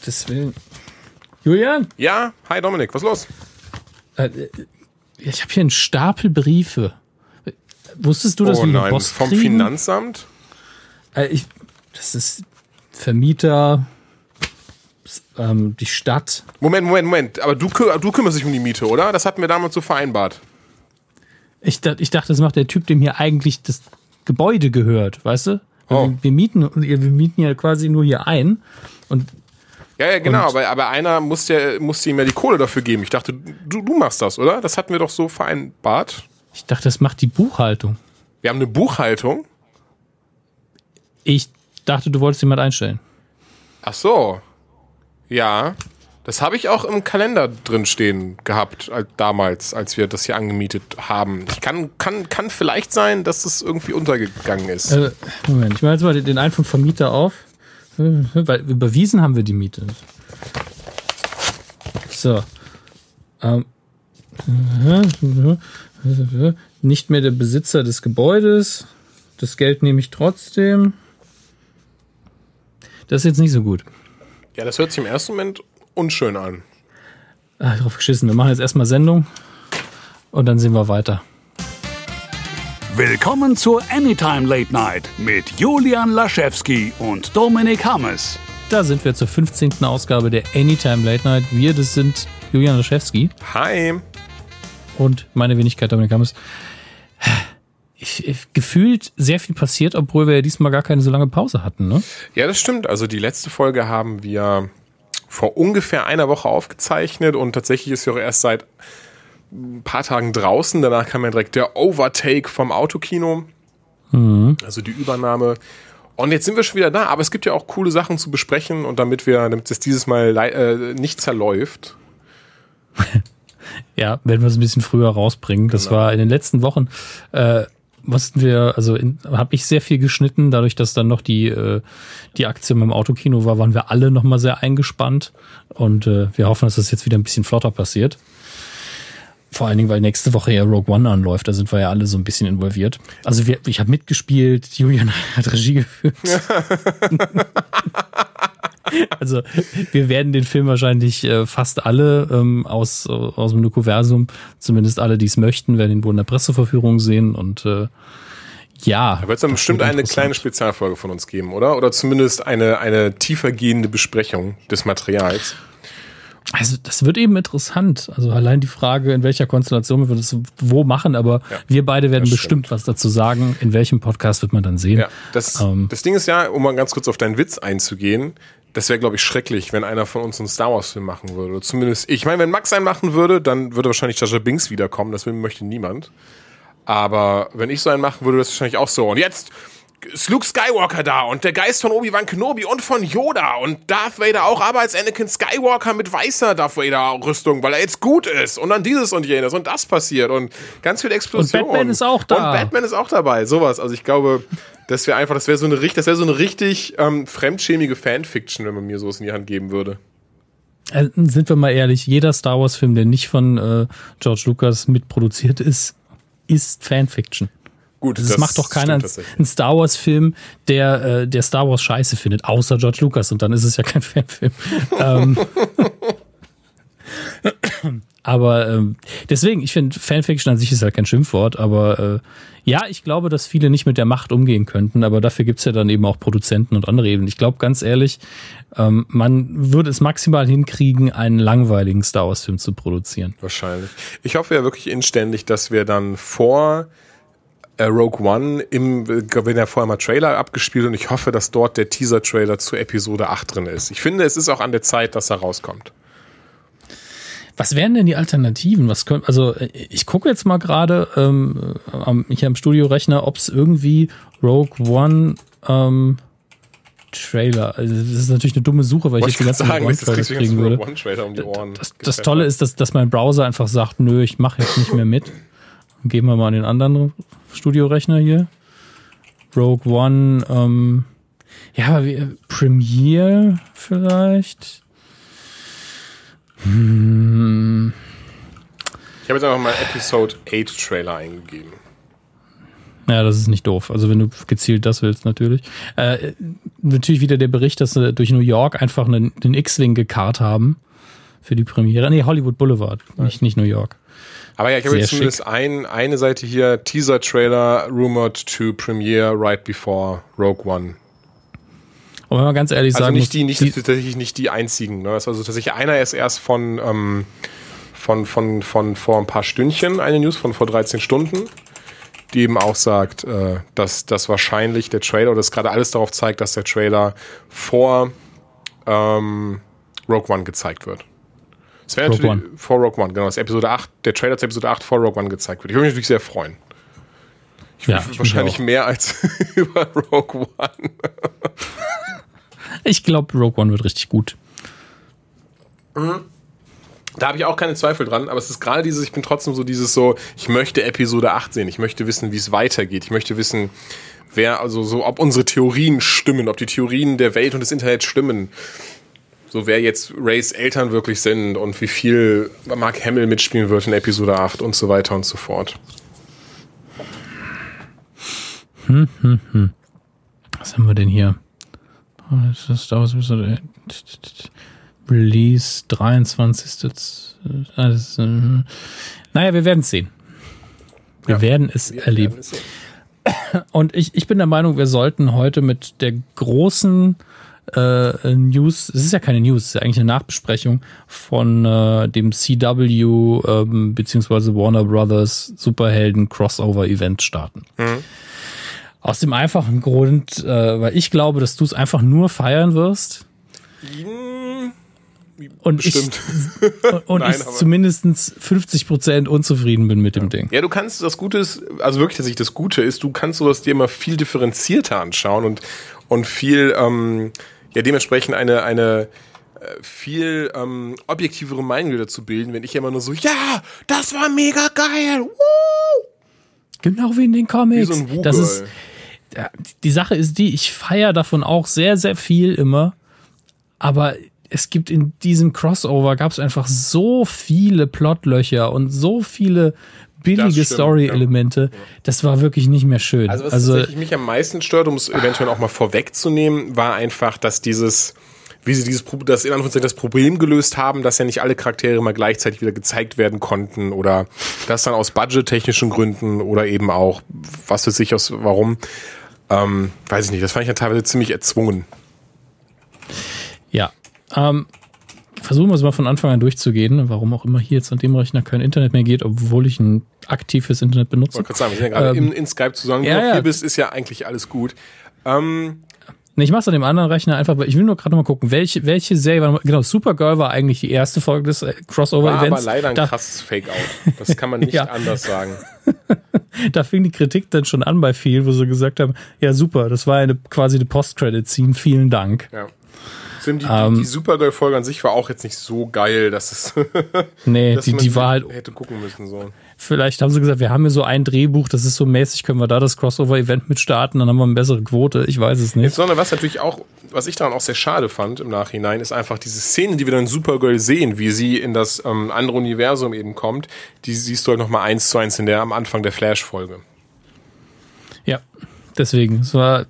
Gottes Willen. Julian? Ja, hi Dominik, was los? Äh, ich habe hier einen Stapel Briefe. Wusstest du, dass oh wir nein, Post vom kriegen? Finanzamt? Äh, ich, das ist Vermieter, ähm, die Stadt. Moment, Moment, Moment. Aber du, du kümmerst dich um die Miete, oder? Das hatten wir damals so vereinbart. Ich, ich dachte, das macht der Typ, dem hier eigentlich das Gebäude gehört, weißt du? Oh. Wir, wir, mieten, wir mieten ja quasi nur hier ein. Und Ja, ja, genau, aber, aber einer musste, ja, musste ihm ja die Kohle dafür geben. Ich dachte, du, du machst das, oder? Das hatten wir doch so vereinbart. ich dachte, das macht die Buchhaltung. Wir haben eine Buchhaltung. Ich dachte, du wolltest jemand einstellen. Ach so. Ja. Das habe ich auch im Kalender drin stehen gehabt, als, damals, als wir das hier angemietet haben. Ich kann, kann, kann vielleicht sein, dass das irgendwie untergegangen ist. Äh, Moment, ich mache jetzt mal den- den einen vom Vermieter auf. Äh, Weil überwiesen haben wir die Miete. So. Ähm. Nicht mehr der Besitzer des Gebäudes. Das Geld nehme ich trotzdem. Das ist jetzt nicht so gut. Ja, das hört sich im ersten Moment unschön an. Ah, drauf geschissen. Wir machen jetzt erstmal Sendung und dann sehen wir weiter. Willkommen zur Anytime Late Night mit Julian Laschewski und Dominik Hammes. Da sind wir zur 15. Ausgabe der Anytime Late Night. Wir, das sind Julian Laschewski. Hi. und meine Wenigkeit Dominik Hammes. Ich, ich, gefühlt sehr viel passiert, obwohl wir ja diesmal gar keine so lange Pause hatten, ne? Ja, das stimmt. Also die letzte Folge haben wir vor ungefähr einer Woche aufgezeichnet und tatsächlich ist sie auch erst seit ein paar Tagen draußen. Danach kam ja direkt der Overtake vom Autokino. Also die Übernahme. Und jetzt sind wir schon wieder da, aber es gibt ja auch coole Sachen zu besprechen und damit wir, damit es dieses Mal äh, nicht zerläuft. Ja, werden wir es ein bisschen früher rausbringen. Das Genau. war in den letzten Wochen, äh, mussten wir, also habe ich sehr viel geschnitten, dadurch, dass dann noch die, äh, die Aktie im Autokino war, waren wir alle nochmal sehr eingespannt und äh, wir hoffen, dass das jetzt wieder ein bisschen flotter passiert. Vor allen Dingen, weil nächste Woche ja Rogue One anläuft, da sind wir ja alle so ein bisschen involviert. Also wir, ich habe mitgespielt, Julian hat Regie geführt. Also wir werden den Film wahrscheinlich äh, fast alle ähm, aus, äh, aus dem Nukuversum, zumindest alle, die es möchten, werden ihn wohl in der Presseverführung sehen und äh, ja. Da wird es dann bestimmt eine kleine Spezialfolge von uns geben, oder? Oder zumindest eine, eine tiefergehende Besprechung des Materials. Also das wird eben interessant. Also allein die Frage, in welcher Konstellation wir das wo machen, aber Ja, wir beide werden bestimmt was dazu sagen. In welchem Podcast wird man dann sehen. Ja, das, Ähm. das Ding ist ja, um mal ganz kurz auf deinen Witz einzugehen, das wäre, glaube ich, schrecklich, wenn einer von uns einen Star Wars-Film machen würde. Oder zumindest, ich meine, wenn Max einen machen würde, dann würde wahrscheinlich Jar Binks wiederkommen. Das will- möchte niemand. Aber wenn ich so einen machen würde, das wahrscheinlich auch so. Und jetzt ist Luke Skywalker da und der Geist von Obi-Wan Kenobi und von Yoda und Darth Vader auch, aber als Anakin Skywalker mit weißer Darth Vader-Rüstung, weil er jetzt gut ist. Und dann dieses und jenes und das passiert und ganz viel Explosion. Und Batman ist auch da. Und Batman ist auch dabei. Sowas. Also ich glaube, das wäre einfach, das wäre so eine richtig, das wäre so eine richtig ähm, fremdschämige Fanfiction, wenn man mir sowas in die Hand geben würde. Äh, sind wir mal ehrlich, jeder Star Wars-Film, der nicht von äh, George Lucas mitproduziert ist, ist Fanfiction. Gut, Das, macht doch keiner einen Star Wars-Film, der, äh, der Star Wars scheiße findet, außer George Lucas und dann ist es ja kein Fanfilm. ähm, aber ähm, deswegen, ich finde, Fanfiction an sich ist halt kein Schimpfwort, aber äh, ja, ich glaube, dass viele nicht mit der Macht umgehen könnten, aber dafür gibt's ja dann eben auch Produzenten und andere Ebenen. Ich glaube, ganz ehrlich, ähm, man würde es maximal hinkriegen, einen langweiligen Star Wars-Film zu produzieren. Wahrscheinlich. Ich hoffe ja wirklich inständig, dass wir dann vor äh, Rogue One im, werden ja vorher mal Trailer abgespielt und ich hoffe, dass dort der Teaser-Trailer zu Episode 8 drin ist. Ich finde, es ist auch an der Zeit, dass er rauskommt. Was wären denn die Alternativen? Was können, also äh, ich gucke jetzt mal gerade ähm, am, hier am Studiorechner, ob es irgendwie Rogue One ähm, Trailer. Also das ist natürlich eine dumme Suche, weil ich Wollte jetzt die ich ganzen gerade sagen, Rogue One kriegen würde. Rogue One-Trailer um die Ohren. Das, das Tolle ist, dass, dass mein Browser einfach sagt, nö, ich mache jetzt nicht mehr mit. Gehen wir mal an den anderen Studiorechner hier. Rogue One, ähm, ja, aber wie, Premiere vielleicht. Ich habe jetzt einfach mal Episode 8 Trailer eingegeben. Ja, das ist nicht doof. Also wenn du gezielt das willst, natürlich. Äh, natürlich wieder der Bericht, dass sie durch New York einfach einen, den X-Wing gekarrt haben für die Premiere. Nee, Hollywood Boulevard, nicht, nicht New York. Aber ja, ich habe jetzt zumindest ein, eine Seite hier, Teaser-Trailer rumored to premiere right before Rogue One. Und wenn man ganz ehrlich also sagen nicht muss, die, nicht die, tatsächlich nicht die einzigen. Ne? Also tatsächlich einer ist erst von, ähm, von, von, von vor ein paar Stündchen, eine News von vor 13 Stunden, die eben auch sagt, äh, dass, dass wahrscheinlich der Trailer, oder das gerade alles darauf zeigt, dass der Trailer vor ähm, Rogue One gezeigt wird. Es wäre natürlich One. vor Rogue One, genau, das Episode 8, der Trailer zu Episode 8 vor Rogue One gezeigt wird. Ich würde mich natürlich sehr freuen. Ich Ja, würde ich wahrscheinlich mehr als über Rogue One. ich glaube, Rogue One wird richtig gut. Da habe ich auch keine Zweifel dran, aber es ist gerade dieses, ich bin trotzdem so dieses so, ich möchte Episode 8 sehen, ich möchte wissen, wie es weitergeht, ich möchte wissen, wer, also so, ob unsere Theorien stimmen, ob die Theorien der Welt und des Internets stimmen. So, wer jetzt Rays Eltern wirklich sind und wie viel Mark Hamill mitspielen wird in Episode 8 und so weiter und so fort. Was haben wir denn hier? Oh, Das ist Star Wars Episode Release 23. Ah, das ist, äh, Naja, wir werden es sehen. Wir Ja. werden es erleben. Und ich, ich bin der Meinung, wir sollten heute mit der großen äh, News, es ist ja keine News, es ist ja eigentlich eine Nachbesprechung von äh, dem CW ähm, beziehungsweise Warner Brothers Superhelden Crossover Event starten. Aus dem einfachen Grund, äh, weil ich glaube, dass du es einfach nur feiern wirst. Und Bestimmt. ich, und Nein, ich aber- zumindest 50% unzufrieden bin mit dem Ding. Ja, du kannst, das Gute ist, also wirklich tatsächlich das Gute ist, du kannst sowas dir immer viel differenzierter anschauen und, und viel, ähm, ja, dementsprechend eine, eine, äh, viel ähm, objektivere Meinung dazu bilden, wenn ich immer nur so, ja, das war mega geil, woo! Genau wie in den Comics. Wie so ein das ist, die Sache ist die, ich feiere davon auch sehr, sehr viel immer. Aber es gibt in diesem Crossover gab es einfach so viele Plotlöcher und so viele billige Story-Elemente. Das war wirklich nicht mehr schön. Also was Also, tatsächlich mich am meisten stört, um es eventuell auch mal vorwegzunehmen, war einfach, dass dieses, wie sie dieses, das in Anführungszeichen das Problem gelöst haben, dass ja nicht alle Charaktere mal gleichzeitig wieder gezeigt werden konnten oder das dann aus budgettechnischen Gründen oder eben auch, was weiß ich aus, warum, ähm, weiß ich nicht, das fand ich ja teilweise ziemlich erzwungen. ja. Ähm, versuchen wir es mal von Anfang an durchzugehen, warum auch immer hier jetzt an dem Rechner kein Internet mehr geht, obwohl ich ein aktives Internet Ich benutze. wollte gerade sagen, wir sind ja gerade Ähm, in, in Skype zusammen. ja, du ja. hier bist, ist ja eigentlich alles gut. Ähm, Nee, ich mach's an dem anderen Rechner einfach, weil ich will nur gerade mal gucken, welche, welche Serie war, genau, Supergirl war eigentlich die erste Folge des äh, war Crossover-Events. aber leider ein da, krasses Fake-Out. Das kann man nicht Ja. anders sagen. da fing die Kritik dann schon an bei vielen, wo sie gesagt haben, ja super, das war eine, quasi eine Post-Credit-Scene, vielen Dank. Ja. Zudem, Die, Ähm, die, die Supergirl-Folge an sich war auch jetzt nicht so geil, dass es Nee, dass die, die war halt, hätte gucken müssen. So. Vielleicht haben sie gesagt, wir haben hier so ein Drehbuch, das ist so mäßig, können wir da das Crossover-Event mit starten, dann haben wir eine bessere Quote, ich weiß es nicht. Sondern was natürlich auch, was ich daran auch sehr schade fand im Nachhinein, ist einfach diese Szenen, die wir dann in Supergirl sehen, wie sie in das ähm, andere Universum eben kommt, die siehst du halt nochmal eins zu eins in der am Anfang der Flash-Folge. Ja, deswegen, es war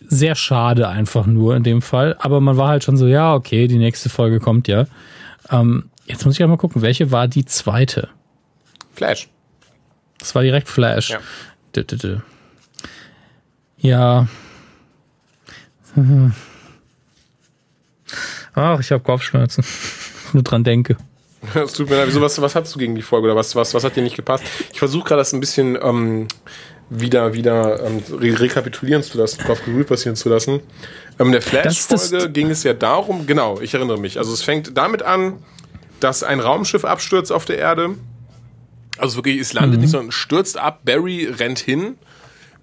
sehr schade einfach nur in dem Fall. Aber man war halt schon so, ja, okay, die nächste Folge kommt ja. Ähm, jetzt muss ich auch mal gucken, welche war die zweite? Flash. Das war direkt Flash. Ja. Dü, dü, dü. Ja. Ach, ich habe Kopfschmerzen. Nur dran denke. Es tut mir leid, wieso, was, was hast du gegen die Folge oder was, was, was hat dir nicht gepasst? Ich versuche gerade das ein bisschen ähm, wieder, wieder ähm, re rekapitulieren zu lassen, drauf Revue passieren zu lassen. Ähm, in der Flash-Folge ging es ja darum, genau, ich erinnere mich. Also es fängt damit an, dass ein Raumschiff abstürzt auf der Erde. Also wirklich, es landet nicht, sondern stürzt ab. Barry rennt hin.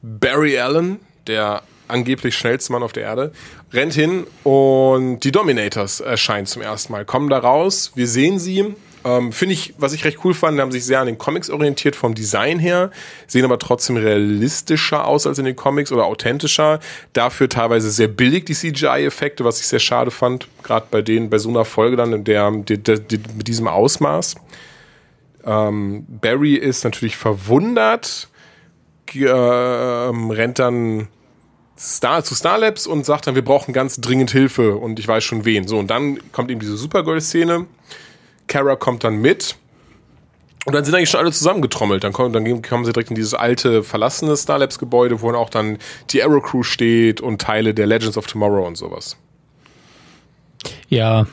Barry Allen, der angeblich schnellste Mann auf der Erde, rennt hin und die Dominators erscheinen zum ersten Mal, kommen da raus. Wir sehen sie. Ähm, Finde ich, was ich recht cool fand, haben sich sehr an den Comics orientiert vom Design her, sehen aber trotzdem realistischer aus als in den Comics oder authentischer. Dafür teilweise sehr billig die CGI-Effekte, was ich sehr schade fand, gerade bei denen, bei so einer Folge dann, in der, der, der mit diesem Ausmaß. Ähm, Barry ist natürlich verwundert, äh, rennt dann Star, zu Star Labs und sagt dann, wir brauchen ganz dringend Hilfe und ich weiß schon wen. So, und dann kommt eben diese Supergirl-Szene. Kara kommt dann mit. Und dann sind eigentlich schon alle zusammengetrommelt. Dann kommen, dann kommen sie direkt in dieses alte, verlassene Star Labs Gebäude, wo dann auch dann die Arrow Crew steht und Teile der Legends of Tomorrow und sowas. Ja,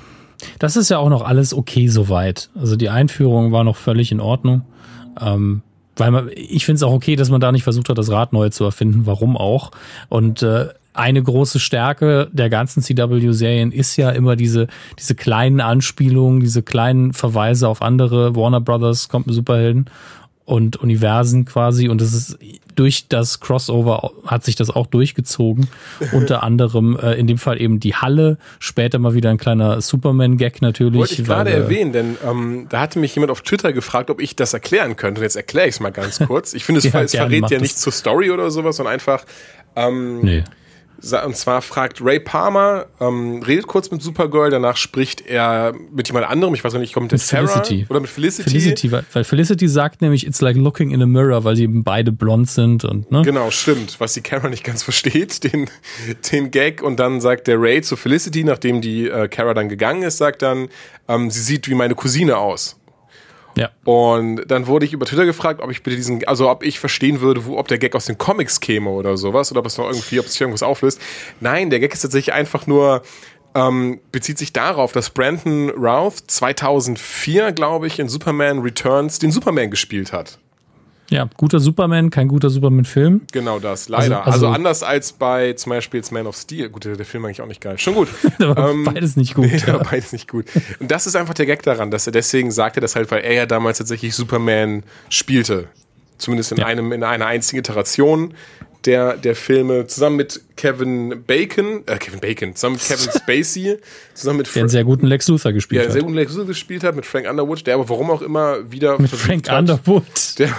das ist ja auch noch alles okay soweit. Also die Einführung war noch völlig in Ordnung. Ähm, weil man, ich finde es auch okay, dass man da nicht versucht hat, das Rad neu zu erfinden. Warum auch? Und äh, eine große Stärke der ganzen CW-Serien ist ja immer diese, diese kleinen Anspielungen, diese kleinen Verweise auf andere Warner Brothers Superhelden und Universen quasi. Und das ist durch das Crossover hat sich das auch durchgezogen. Unter anderem äh, in dem Fall eben die Halle, später mal wieder ein kleiner Superman-Gag natürlich. Wollte ich gerade erwähnen, denn ähm, da hatte mich jemand auf Twitter gefragt, ob ich das erklären könnte. Und jetzt erkläre ich es mal ganz kurz. Ich finde, es, ja, es verrät ja nicht zur Story oder sowas, sondern einfach. Ähm, nee. Und zwar fragt Ray Palmer, ähm, redet kurz mit Supergirl, danach spricht er mit jemand anderem, ich weiß nicht, kommt mit Sarah Felicity. oder mit Felicity. Felicity, weil, weil Felicity sagt nämlich, it's like looking in a mirror, weil sie eben beide blond sind und, ne? Genau, stimmt, was die Kara nicht ganz versteht, den, den Gag. Und dann sagt der Ray zu Felicity, nachdem die äh, Kara dann gegangen ist, sagt dann, ähm, sie sieht wie meine Cousine aus. Ja. Und dann wurde ich über Twitter gefragt, ob ich bitte diesen, also ob ich verstehen würde, wo, ob der Gag aus den Comics käme oder sowas, oder ob es noch irgendwie, ob sich irgendwas auflöst. Nein, der Gag ist tatsächlich einfach nur, ähm, bezieht sich darauf, dass Brandon Routh 2004, glaube ich, in Superman Returns den Superman gespielt hat. Ja, guter Superman, kein guter Superman-Film. Genau das, leider. Also, also, also, anders als bei zum Beispiel Man of Steel. Gut, der, der Film eigentlich auch nicht geil. Schon gut. ähm, beides nicht gut. Nee, ja. beides nicht gut. Und das ist einfach der Gag daran, dass er deswegen sagte das halt, weil er ja damals tatsächlich Superman spielte. Zumindest in ja. einem, in einer einzigen Iteration der, der Filme zusammen mit Kevin Bacon, äh, Kevin Bacon, zusammen mit Kevin Spacey, zusammen mit der einen sehr guten Lex Luthor gespielt hat. Der sehr guten Lex Luthor gespielt hat, mit Frank Underwood, der aber warum auch immer wieder mit Frank hat, Underwood. Der,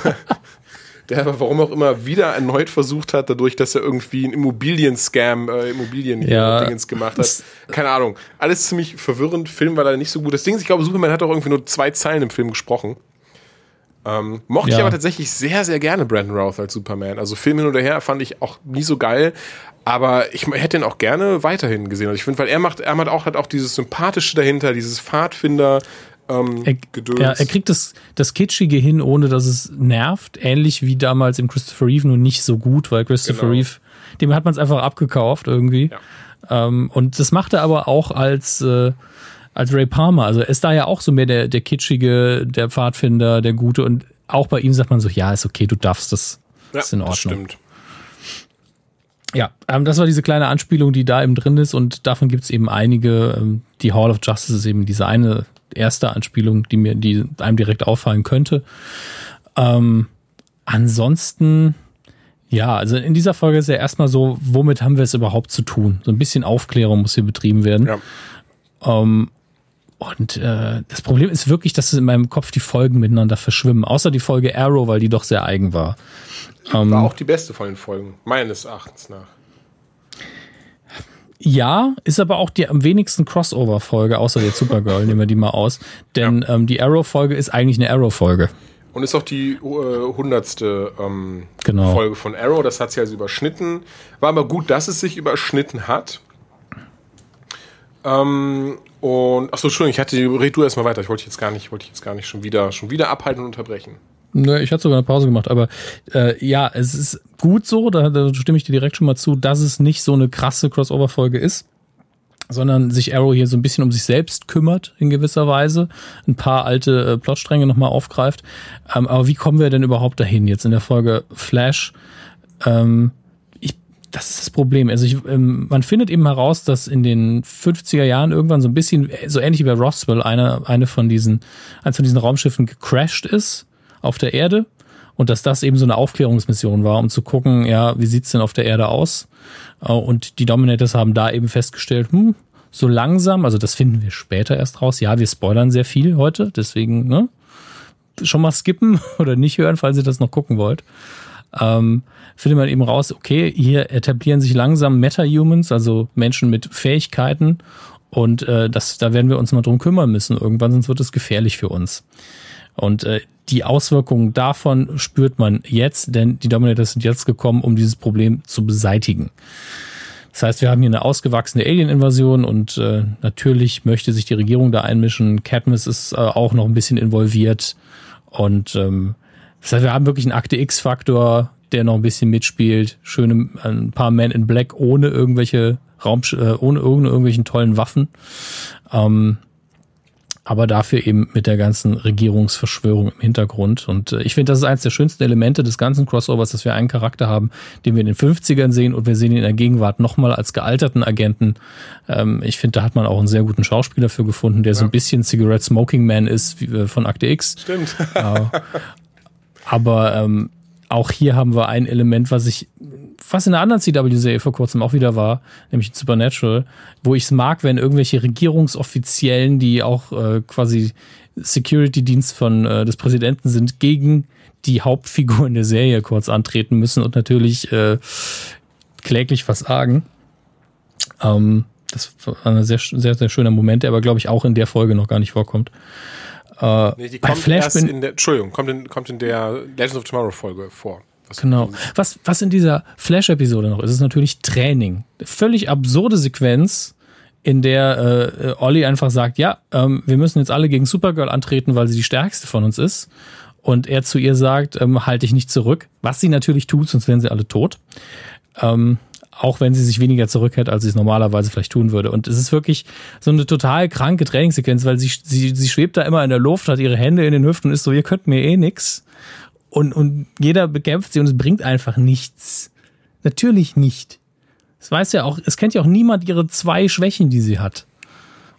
der aber warum auch immer wieder erneut versucht hat, dadurch, dass er irgendwie einen Immobilien-Scam, äh, Immobilien-Dingens ja. gemacht hat. Keine Ahnung. Alles ziemlich verwirrend. Film war leider nicht so gut. Das Ding ist, ich glaube, Superman hat auch irgendwie nur zwei Zeilen im Film gesprochen. Ähm, mochte ja. ich aber tatsächlich sehr, sehr gerne Brandon Routh als Superman. Also Film hin oder her fand ich auch nie so geil. Aber ich hätte ihn auch gerne weiterhin gesehen. Also ich finde, weil er macht, er macht auch, hat auch dieses Sympathische dahinter, dieses Pfadfinder, ähm, er, ja, er kriegt das, das Kitschige hin, ohne dass es nervt. Ähnlich wie damals im Christopher Reeve, nur nicht so gut, weil Christopher genau. Reeve, dem hat man es einfach abgekauft irgendwie. Ja. Ähm, und das macht er aber auch als, äh, als Ray Palmer. Also ist da ja auch so mehr der, der Kitschige, der Pfadfinder, der Gute. Und auch bei ihm sagt man so, ja, ist okay, du darfst das. Ja, ist in Ordnung. Stimmt. Ja, ähm, das war diese kleine Anspielung, die da eben drin ist und davon gibt es eben einige. Ähm, die Hall of Justice ist eben diese eine erste Anspielung, die mir, die einem direkt auffallen könnte. Ähm, ansonsten, ja, also in dieser Folge ist ja erstmal so, womit haben wir es überhaupt zu tun? So ein bisschen Aufklärung muss hier betrieben werden. Ja. Ähm, und äh, das Problem ist wirklich, dass in meinem Kopf die Folgen miteinander verschwimmen. Außer die Folge Arrow, weil die doch sehr eigen war. Ähm, war auch die beste von den Folgen, meines Erachtens nach. Ja, ist aber auch die am wenigsten Crossover-Folge, außer der Supergirl, nehmen wir die mal aus. Denn ja. ähm, die Arrow-Folge ist eigentlich eine Arrow-Folge. Und ist auch die äh, hundertste äh, ähm, genau. Folge von Arrow. Das hat sie also überschnitten. War aber gut, dass es sich überschnitten hat. Ähm, und achso, Entschuldigung, ich hatte red du erstmal weiter. Ich wollte jetzt gar nicht, wollte jetzt gar nicht schon wieder, schon wieder abhalten und unterbrechen. Ne, ich hatte sogar eine Pause gemacht, aber äh, ja, es ist gut so, da, da stimme ich dir direkt schon mal zu, dass es nicht so eine krasse Crossover-Folge ist, sondern sich Arrow hier so ein bisschen um sich selbst kümmert in gewisser Weise, ein paar alte äh, Plotstränge nochmal aufgreift. Ähm, aber wie kommen wir denn überhaupt dahin jetzt in der Folge Flash? Ähm, ich, das ist das Problem. Also ich, ähm, man findet eben heraus, dass in den 50er Jahren irgendwann so ein bisschen, so ähnlich wie bei Roswell, eine, eine von diesen, eins von diesen Raumschiffen gecrashed ist auf der Erde und dass das eben so eine Aufklärungsmission war, um zu gucken, ja, wie sieht's denn auf der Erde aus? Äh, und die Dominators haben da eben festgestellt, hm, so langsam, also das finden wir später erst raus. Ja, wir spoilern sehr viel heute, deswegen ne, schon mal skippen oder nicht hören, falls ihr das noch gucken wollt. Ähm, findet man eben raus, okay, hier etablieren sich langsam Meta-Humans, also Menschen mit Fähigkeiten und äh, das, da werden wir uns mal drum kümmern müssen irgendwann, sonst wird es gefährlich für uns. Und äh, die Auswirkungen davon spürt man jetzt, denn die Dominators sind jetzt gekommen, um dieses Problem zu beseitigen. Das heißt, wir haben hier eine ausgewachsene Alien-Invasion und äh, natürlich möchte sich die Regierung da einmischen. Cadmus ist äh, auch noch ein bisschen involviert und ähm, das heißt, wir haben wirklich einen Akte X-Faktor, der noch ein bisschen mitspielt. Schöne ein paar Men in Black ohne irgendwelche Raum, äh, ohne, ohne irgendwelchen tollen Waffen. Ähm, aber dafür eben mit der ganzen Regierungsverschwörung im Hintergrund. Und äh, ich finde, das ist eines der schönsten Elemente des ganzen Crossovers, dass wir einen Charakter haben, den wir in den 50ern sehen und wir sehen ihn in der Gegenwart nochmal als gealterten Agenten. Ähm, ich finde, da hat man auch einen sehr guten Schauspieler für gefunden, der ja. so ein bisschen Cigarette Smoking Man ist wie, äh, von Akte X. Stimmt. Äh, aber ähm, auch hier haben wir ein Element, was ich, was in einer anderen CW-Serie vor kurzem auch wieder war, nämlich Supernatural, wo ich es mag, wenn irgendwelche Regierungsoffiziellen, die auch äh, quasi Security-Dienst von äh, des Präsidenten sind, gegen die Hauptfigur in der Serie kurz antreten müssen und natürlich äh, kläglich was sagen. Ähm, das war ein sehr, sehr, sehr schöner Moment, der aber, glaube ich, auch in der Folge noch gar nicht vorkommt. Äh, nee, die kommt Flash in der, Entschuldigung, kommt in, kommt in der Legends of Tomorrow Folge vor. Was genau. Was, was in dieser Flash-Episode noch ist, ist natürlich Training. Völlig absurde Sequenz, in der äh, Olli einfach sagt, ja, ähm, wir müssen jetzt alle gegen Supergirl antreten, weil sie die stärkste von uns ist. Und er zu ihr sagt, ähm, halte ich nicht zurück. Was sie natürlich tut, sonst wären sie alle tot. Ähm, auch wenn sie sich weniger zurückhält, als sie es normalerweise vielleicht tun würde. Und es ist wirklich so eine total kranke Trainingssequenz, weil sie, sie, sie schwebt da immer in der Luft, hat ihre Hände in den Hüften und ist so, ihr könnt mir eh nix. Und, und jeder bekämpft sie und es bringt einfach nichts. Natürlich nicht. Es weiß ja auch, es kennt ja auch niemand ihre zwei Schwächen, die sie hat.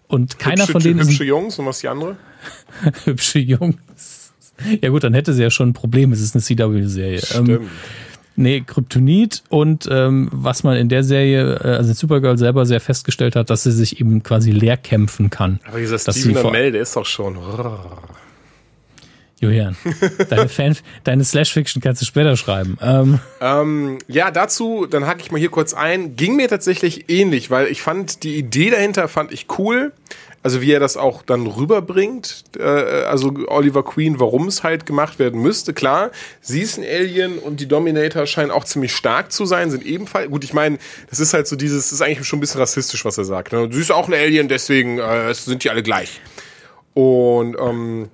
Und keiner hübsche, von denen hübsche ist. Hübsche Jungs und was die andere? hübsche Jungs. Ja gut, dann hätte sie ja schon ein Problem. Es ist eine CW-Serie. Ähm, Stimmt. Ähm, Nee, Kryptonit und ähm, was man in der Serie, äh, also Supergirl selber sehr festgestellt hat, dass sie sich eben quasi leer kämpfen kann. Aber dieser Steven Amell, der ist doch schon. Julian, deine, Fan, deine Slash-Fiction kannst du später schreiben. Ähm. Ähm, ja, dazu, dann hake ich mal hier kurz ein. Ging mir tatsächlich ähnlich, weil ich fand die Idee dahinter fand ich cool. Also wie er das auch dann rüberbringt, äh, also Oliver Queen, warum es halt gemacht werden müsste. Klar, sie ist ein Alien und die Dominator scheinen auch ziemlich stark zu sein, sind ebenfalls. Gut, ich meine, das ist halt so dieses, ist eigentlich schon ein bisschen rassistisch, was er sagt. Ne? Sie ist auch ein Alien, deswegen äh, sind die alle gleich. Und ähm,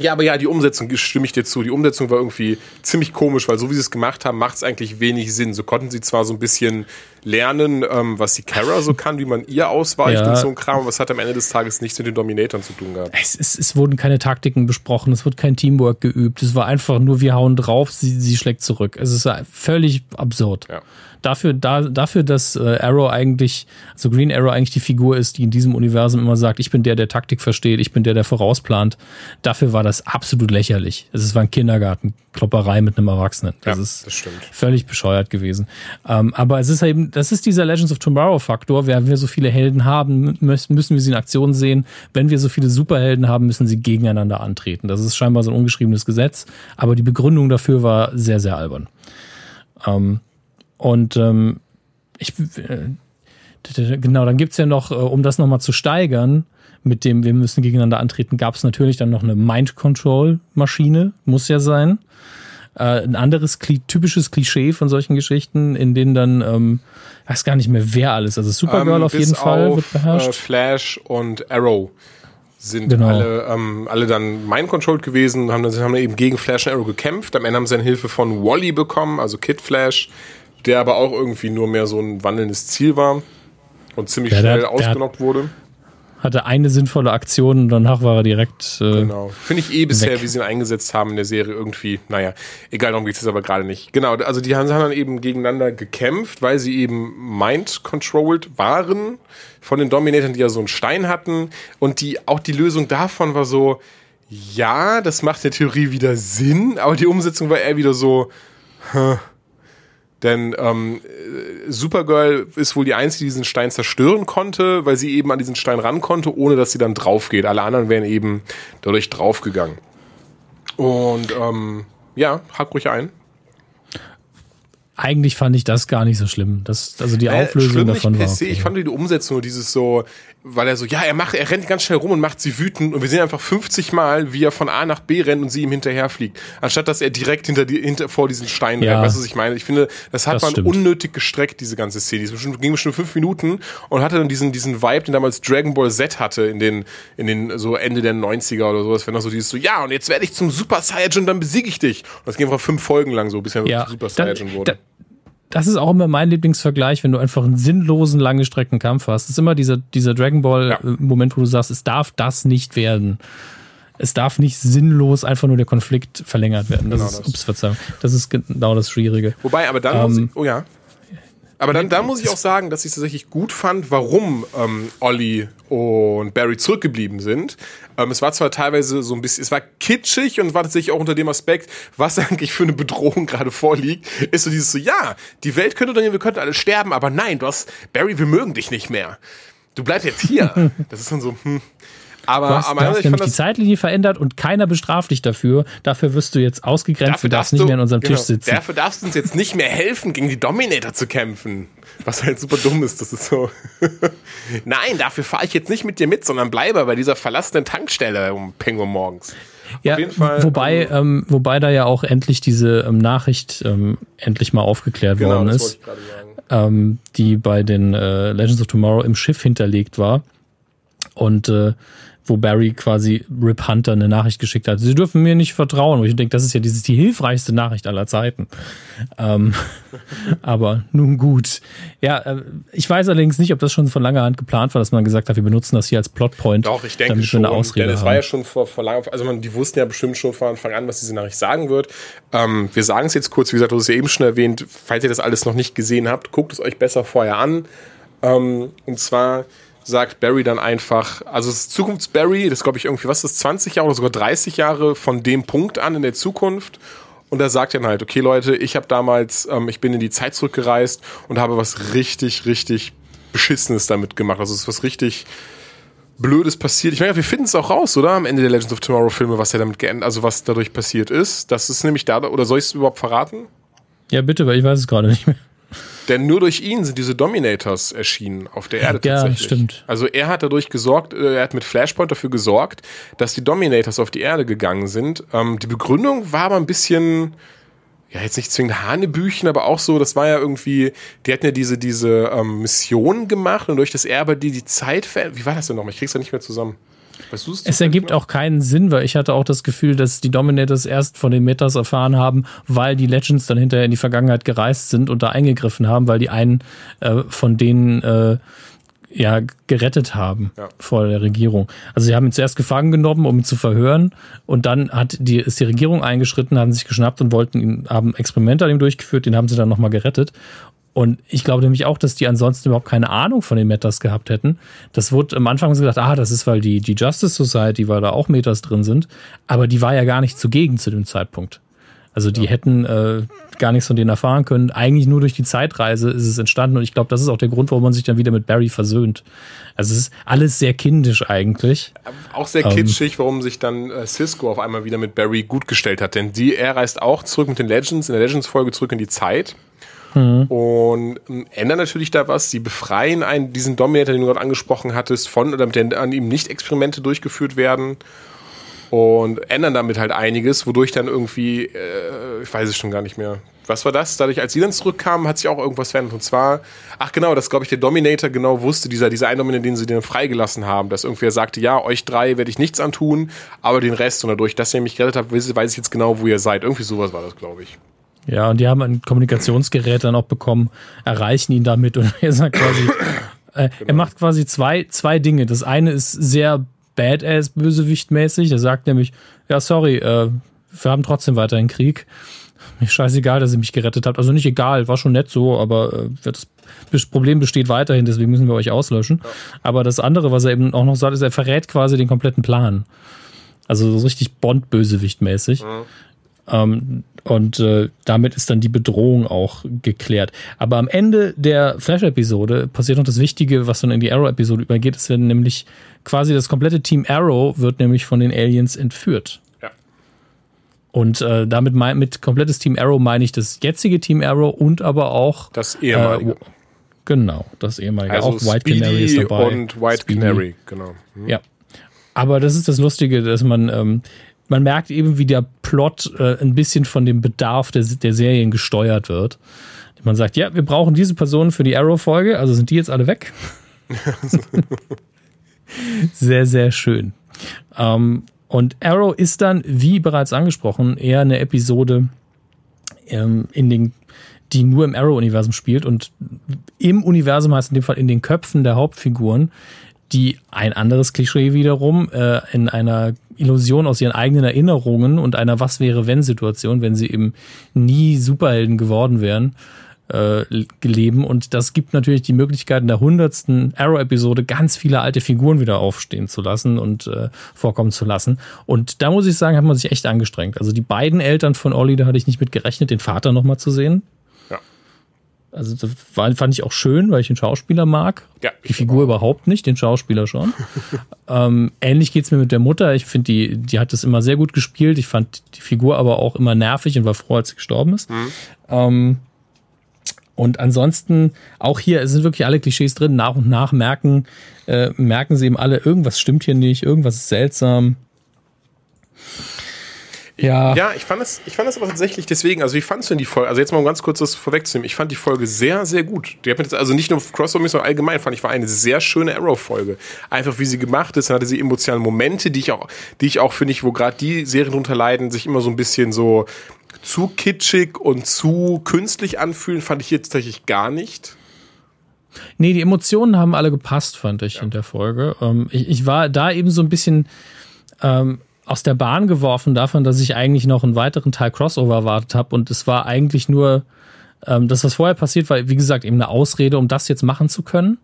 ja, aber ja, die Umsetzung stimme ich dir zu. Die Umsetzung war irgendwie ziemlich komisch, weil so wie sie es gemacht haben, macht es eigentlich wenig Sinn. So konnten sie zwar so ein bisschen lernen, ähm, was die Kara so kann, wie man ihr ausweicht ja. und so ein Kram, aber es hat am Ende des Tages nichts mit den Dominatoren zu tun gehabt. Es, es, es wurden keine Taktiken besprochen, es wird kein Teamwork geübt. Es war einfach nur, wir hauen drauf, sie, sie schlägt zurück. Es ist völlig absurd. Ja dafür, da, dafür, dass äh, Arrow eigentlich, also Green Arrow eigentlich die Figur ist, die in diesem Universum immer sagt, ich bin der, der Taktik versteht, ich bin der, der vorausplant, dafür war das absolut lächerlich. Es war ein Kindergarten-Klopperei mit einem Erwachsenen. Das ja, ist das völlig bescheuert gewesen. Ähm, aber es ist eben, das ist dieser Legends of Tomorrow-Faktor. Wenn wir so viele Helden haben, müssen wir sie in Aktion sehen. Wenn wir so viele Superhelden haben, müssen sie gegeneinander antreten. Das ist scheinbar so ein ungeschriebenes Gesetz. Aber die Begründung dafür war sehr, sehr albern. Ähm, und ähm, ich, äh, genau, dann gibt's ja noch, äh, um das nochmal zu steigern, mit dem wir müssen gegeneinander antreten, gab es natürlich dann noch eine Mind-Control-Maschine, muss ja sein. Äh, ein anderes typisches Klischee von solchen Geschichten, in denen dann, ähm, weiß gar nicht mehr wer alles, also Supergirl ähm, auf jeden Fall auf, wird beherrscht. Äh, Flash und Arrow sind genau. alle, ähm, alle dann mind-controlled gewesen, haben dann, haben dann eben gegen Flash und Arrow gekämpft. Am Ende haben sie dann Hilfe von Wally bekommen, also Kid Flash der aber auch irgendwie nur mehr so ein wandelndes Ziel war und ziemlich ja, schnell ausgenockt wurde. Hatte eine sinnvolle Aktion und danach war er direkt. Äh, genau. Finde ich eh bisher, weg. wie sie ihn eingesetzt haben in der Serie, irgendwie, naja, egal, darum geht es aber gerade nicht. Genau, also die haben dann eben gegeneinander gekämpft, weil sie eben mind-controlled waren von den Dominatoren, die ja so einen Stein hatten. Und die, auch die Lösung davon war so, ja, das macht in der Theorie wieder Sinn, aber die Umsetzung war eher wieder so, huh, denn ähm, Supergirl ist wohl die Einzige, die diesen Stein zerstören konnte, weil sie eben an diesen Stein ran konnte, ohne dass sie dann drauf geht. Alle anderen wären eben dadurch draufgegangen. Und ähm, ja, hack ruhig ein. eigentlich fand ich das gar nicht so schlimm. Das, also die Äh, Auflösung schlimm davon war. Okay. Ich fand die Umsetzung dieses so, weil er so, ja, er macht, er rennt ganz schnell rum und macht sie wütend und wir sehen einfach 50 Mal, wie er von A nach B rennt und sie ihm hinterherfliegt. Anstatt dass er direkt hinter die, hinter, vor diesen Stein Ja. rennt. Weißt du, was ich meine? Ich finde, das hat Das man stimmt. unnötig gestreckt, diese ganze Szene. Bestimmt, ging bestimmt fünf Minuten und hatte dann diesen, diesen Vibe, den damals Dragon Ball Z hatte in den, in den, so Ende der 90er oder sowas, wenn er so dieses so, ja, und jetzt werde ich zum Super Saiyan, dann besiege ich dich. Und das ging einfach fünf Folgen lang so, bis er ja, zum Super da, Saiyan wurde. da, das ist auch immer mein Lieblingsvergleich, wenn du einfach einen sinnlosen lange Streckenkampf hast. Das ist immer dieser, dieser Dragon Ball Ja. äh, Moment, wo du sagst, es darf das nicht werden. Es darf nicht sinnlos einfach nur der Konflikt verlängert werden. Das Genau ist, das. ups, Verzeihung. Das ist genau das Schwierige. Wobei, aber dann Ähm, muss ich, oh ja. Aber dann, da muss ich auch sagen, dass ich tatsächlich gut fand, warum ähm, Olli und Barry zurückgeblieben sind. Ähm, es war zwar teilweise so ein bisschen, es war kitschig und war tatsächlich auch unter dem Aspekt, was eigentlich für eine Bedrohung gerade vorliegt, ist so dieses so, ja, die Welt könnte untergehen, wir könnten alle sterben, aber nein, du hast, Barry, wir mögen dich nicht mehr. Du bleibst jetzt hier. das ist dann so, hm. Aber Du hast, am du hast ich nämlich die Zeitlinie verändert und keiner bestraft dich dafür. Dafür wirst du jetzt ausgegrenzt, du darfst nicht mehr an unserem genau, Tisch sitzen. Dafür darfst du uns jetzt nicht mehr helfen, gegen die Dominator zu kämpfen. Was halt super dumm ist, das ist so. Nein, dafür fahre ich jetzt nicht mit dir mit, sondern bleibe bei dieser verlassenen Tankstelle um Peng Uhr morgens. Ja, wobei, ähm, wobei da ja auch endlich diese ähm, Nachricht ähm, endlich mal aufgeklärt worden Genau, das ist, ähm, die bei den äh, Legends of Tomorrow im Schiff hinterlegt war und äh, wo Barry quasi Rip Hunter eine Nachricht geschickt hat. Sie dürfen mir nicht vertrauen. Und ich denke, das ist ja dieses, die hilfreichste Nachricht aller Zeiten. Ähm, aber nun gut. Ja, äh, ich weiß allerdings nicht, ob das schon von langer Hand geplant war, dass man gesagt hat, wir benutzen das hier als Plotpoint. Doch, ich denke damit schon. Eine Ausrede denn es war ja schon vor, vor langer, also man, die wussten ja bestimmt schon von Anfang an, was diese Nachricht sagen wird. Ähm, wir sagen es jetzt kurz, wie gesagt, du hast es ja eben schon erwähnt, falls ihr das alles noch nicht gesehen habt, guckt es euch besser vorher an. Ähm, und zwar sagt Barry dann einfach, also es ist Zukunfts-Barry, das glaube ich irgendwie, was ist das, 20 Jahre oder sogar 30 Jahre von dem Punkt an in der Zukunft. Und da sagt er dann halt, okay Leute, ich habe damals, ähm, ich bin in die Zeit zurückgereist und habe was richtig, richtig Beschissenes damit gemacht. Also es ist was richtig Blödes passiert. Ich meine, wir finden es auch raus, oder? Am Ende der Legends of Tomorrow Filme, was er damit geändert, also was dadurch passiert ist. Das ist nämlich da, oder soll ich es überhaupt verraten? Ja, bitte, weil ich weiß es gerade nicht mehr. Denn nur durch ihn sind diese Dominators erschienen auf der Erde Ja, tatsächlich. stimmt. Also er hat dadurch gesorgt, äh, er hat mit Flashpoint dafür gesorgt, dass die Dominators auf die Erde gegangen sind. Ähm, die Begründung war aber ein bisschen, ja, jetzt nicht zwingend Hanebüchen, aber auch so, das war ja irgendwie, die hatten ja diese, diese ähm, Mission gemacht und durch das Erbe die die Zeit ver Wie war das denn nochmal? Ich krieg's ja nicht mehr zusammen. Es ergibt auch keinen Sinn, weil ich hatte auch das Gefühl, dass die Dominators erst von den Metas erfahren haben, weil die Legends dann hinterher in die Vergangenheit gereist sind und da eingegriffen haben, weil die einen äh, von denen äh, ja gerettet haben Ja. vor der Regierung. Also sie haben ihn zuerst gefangen genommen, um ihn zu verhören und dann hat die, ist die Regierung eingeschritten, haben sich geschnappt und wollten ihn, haben Experimente an ihm durchgeführt, den haben sie dann nochmal gerettet. Und ich glaube nämlich auch, dass die ansonsten überhaupt keine Ahnung von den Metas gehabt hätten. Das wurde am Anfang so gedacht, ah, das ist, weil die, die Justice Society, weil da auch Metas drin sind. Aber die war ja gar nicht zugegen zu dem Zeitpunkt. Also die hätten äh, gar nichts von denen erfahren können. Eigentlich nur durch die Zeitreise ist es entstanden. Und ich glaube, das ist auch der Grund, warum man sich dann wieder mit Barry versöhnt. Also es ist alles sehr kindisch eigentlich. Auch sehr Ähm. kitschig, warum sich dann äh, Cisco auf einmal wieder mit Barry gut gestellt hat. Denn die, er reist auch zurück mit den Legends, in der Legends-Folge zurück in die Zeit. Mhm. Und ähm, ändern natürlich da was. Sie befreien einen, diesen Dominator, den du gerade angesprochen hattest, von, damit an ihm nicht Experimente durchgeführt werden. Und ändern damit halt einiges, wodurch dann irgendwie, äh, ich weiß es schon gar nicht mehr. Was war das? Dadurch, als sie dann zurückkamen, hat sich auch irgendwas verändert. Und zwar, ach genau, dass, glaube ich, der Dominator genau wusste, dieser, dieser Dominator, den sie dann freigelassen haben, dass irgendwer sagte, ja, euch drei werde ich nichts antun, aber den Rest. Und dadurch, dass ihr mich gerettet habt, weiß ich jetzt genau, wo ihr seid. Irgendwie sowas war das, glaube ich. Ja, und die haben ein Kommunikationsgerät dann auch bekommen, erreichen ihn damit und er sagt quasi, äh, er macht quasi zwei, zwei Dinge. Das eine ist sehr badass bösewichtmäßig. Er sagt nämlich, ja, sorry, äh, wir haben trotzdem weiterhin Krieg. Mir scheißegal, dass ihr mich gerettet habt. Also nicht egal, war schon nett so, aber äh, das das Problem besteht weiterhin, deswegen müssen wir euch auslöschen. Aber das andere, was er eben auch noch sagt, ist, er verrät quasi den kompletten Plan. Also so richtig Bond-Bösewicht-mäßig. Ähm, und äh, damit ist dann die Bedrohung auch geklärt. Aber am Ende der Flash-Episode passiert noch das Wichtige, was dann in die Arrow-Episode übergeht, ist wenn nämlich quasi das komplette Team Arrow wird nämlich von den Aliens entführt. Ja. Und äh, damit mein, mit komplettes Team Arrow meine ich das jetzige Team Arrow und aber auch das ehemalige. Äh, genau, das ehemalige. Also auch White Speedy Canary ist dabei. Und White Speedy. Canary, genau. Hm. Ja. Aber das ist das Lustige, dass man, ähm, man merkt eben, wie der Plot äh, ein bisschen von dem Bedarf der, der Serien gesteuert wird. Man sagt, ja, wir brauchen diese Personen für die Arrow-Folge, also sind die jetzt alle weg. sehr, sehr schön. Ähm, und Arrow ist dann, wie bereits angesprochen, eher eine Episode ähm, in den die nur im Arrow-Universum spielt und im Universum heißt in dem Fall in den Köpfen der Hauptfiguren, die ein anderes Klischee wiederum äh, in einer Illusion aus ihren eigenen Erinnerungen und einer Was wäre wenn Situation, wenn sie eben nie Superhelden geworden wären, äh, leben. Und das gibt natürlich die Möglichkeit, in der hundertsten Arrow-Episode ganz viele alte Figuren wieder aufstehen zu lassen und äh, vorkommen zu lassen. Und da muss ich sagen, hat man sich echt angestrengt. Also die beiden Eltern von Olli, da hatte ich nicht mit gerechnet, den Vater nochmal zu sehen. Also das war, fand ich auch schön, weil ich den Schauspieler mag. Ja, die Figur überhaupt nicht, den Schauspieler schon. ähm, ähnlich geht's mir mit der Mutter. Ich finde, die, die hat das immer sehr gut gespielt. Ich fand die Figur aber auch immer nervig und war froh, als sie gestorben ist. Mhm. Ähm, und ansonsten, auch hier sind wirklich alle Klischees drin. Nach und nach merken, äh, merken sie eben alle, irgendwas stimmt hier nicht, irgendwas ist seltsam. Ja. Ja, ich fand es, ich fand es aber tatsächlich deswegen, also wie fandest du denn die Folge? Also jetzt mal um ganz kurz das vorwegzunehmen. Ich fand die Folge sehr, sehr gut. Die hat mir jetzt, also nicht nur Crossover, sondern allgemein fand ich war eine sehr schöne Arrow-Folge. Einfach wie sie gemacht ist, dann hatte sie emotionale Momente, die ich auch, die ich auch finde ich, wo gerade die Serien drunter leiden, sich immer so ein bisschen so zu kitschig und zu künstlich anfühlen, fand ich jetzt tatsächlich gar nicht. Nee, die Emotionen haben alle gepasst, fand ich ja. in der Folge. Ähm, ich, ich, war da eben so ein bisschen ähm, aus der Bahn geworfen davon, dass ich eigentlich noch einen weiteren Teil Crossover erwartet habe und es war eigentlich nur ähm, das, was vorher passiert war, wie gesagt, eben eine Ausrede, um das jetzt machen zu können.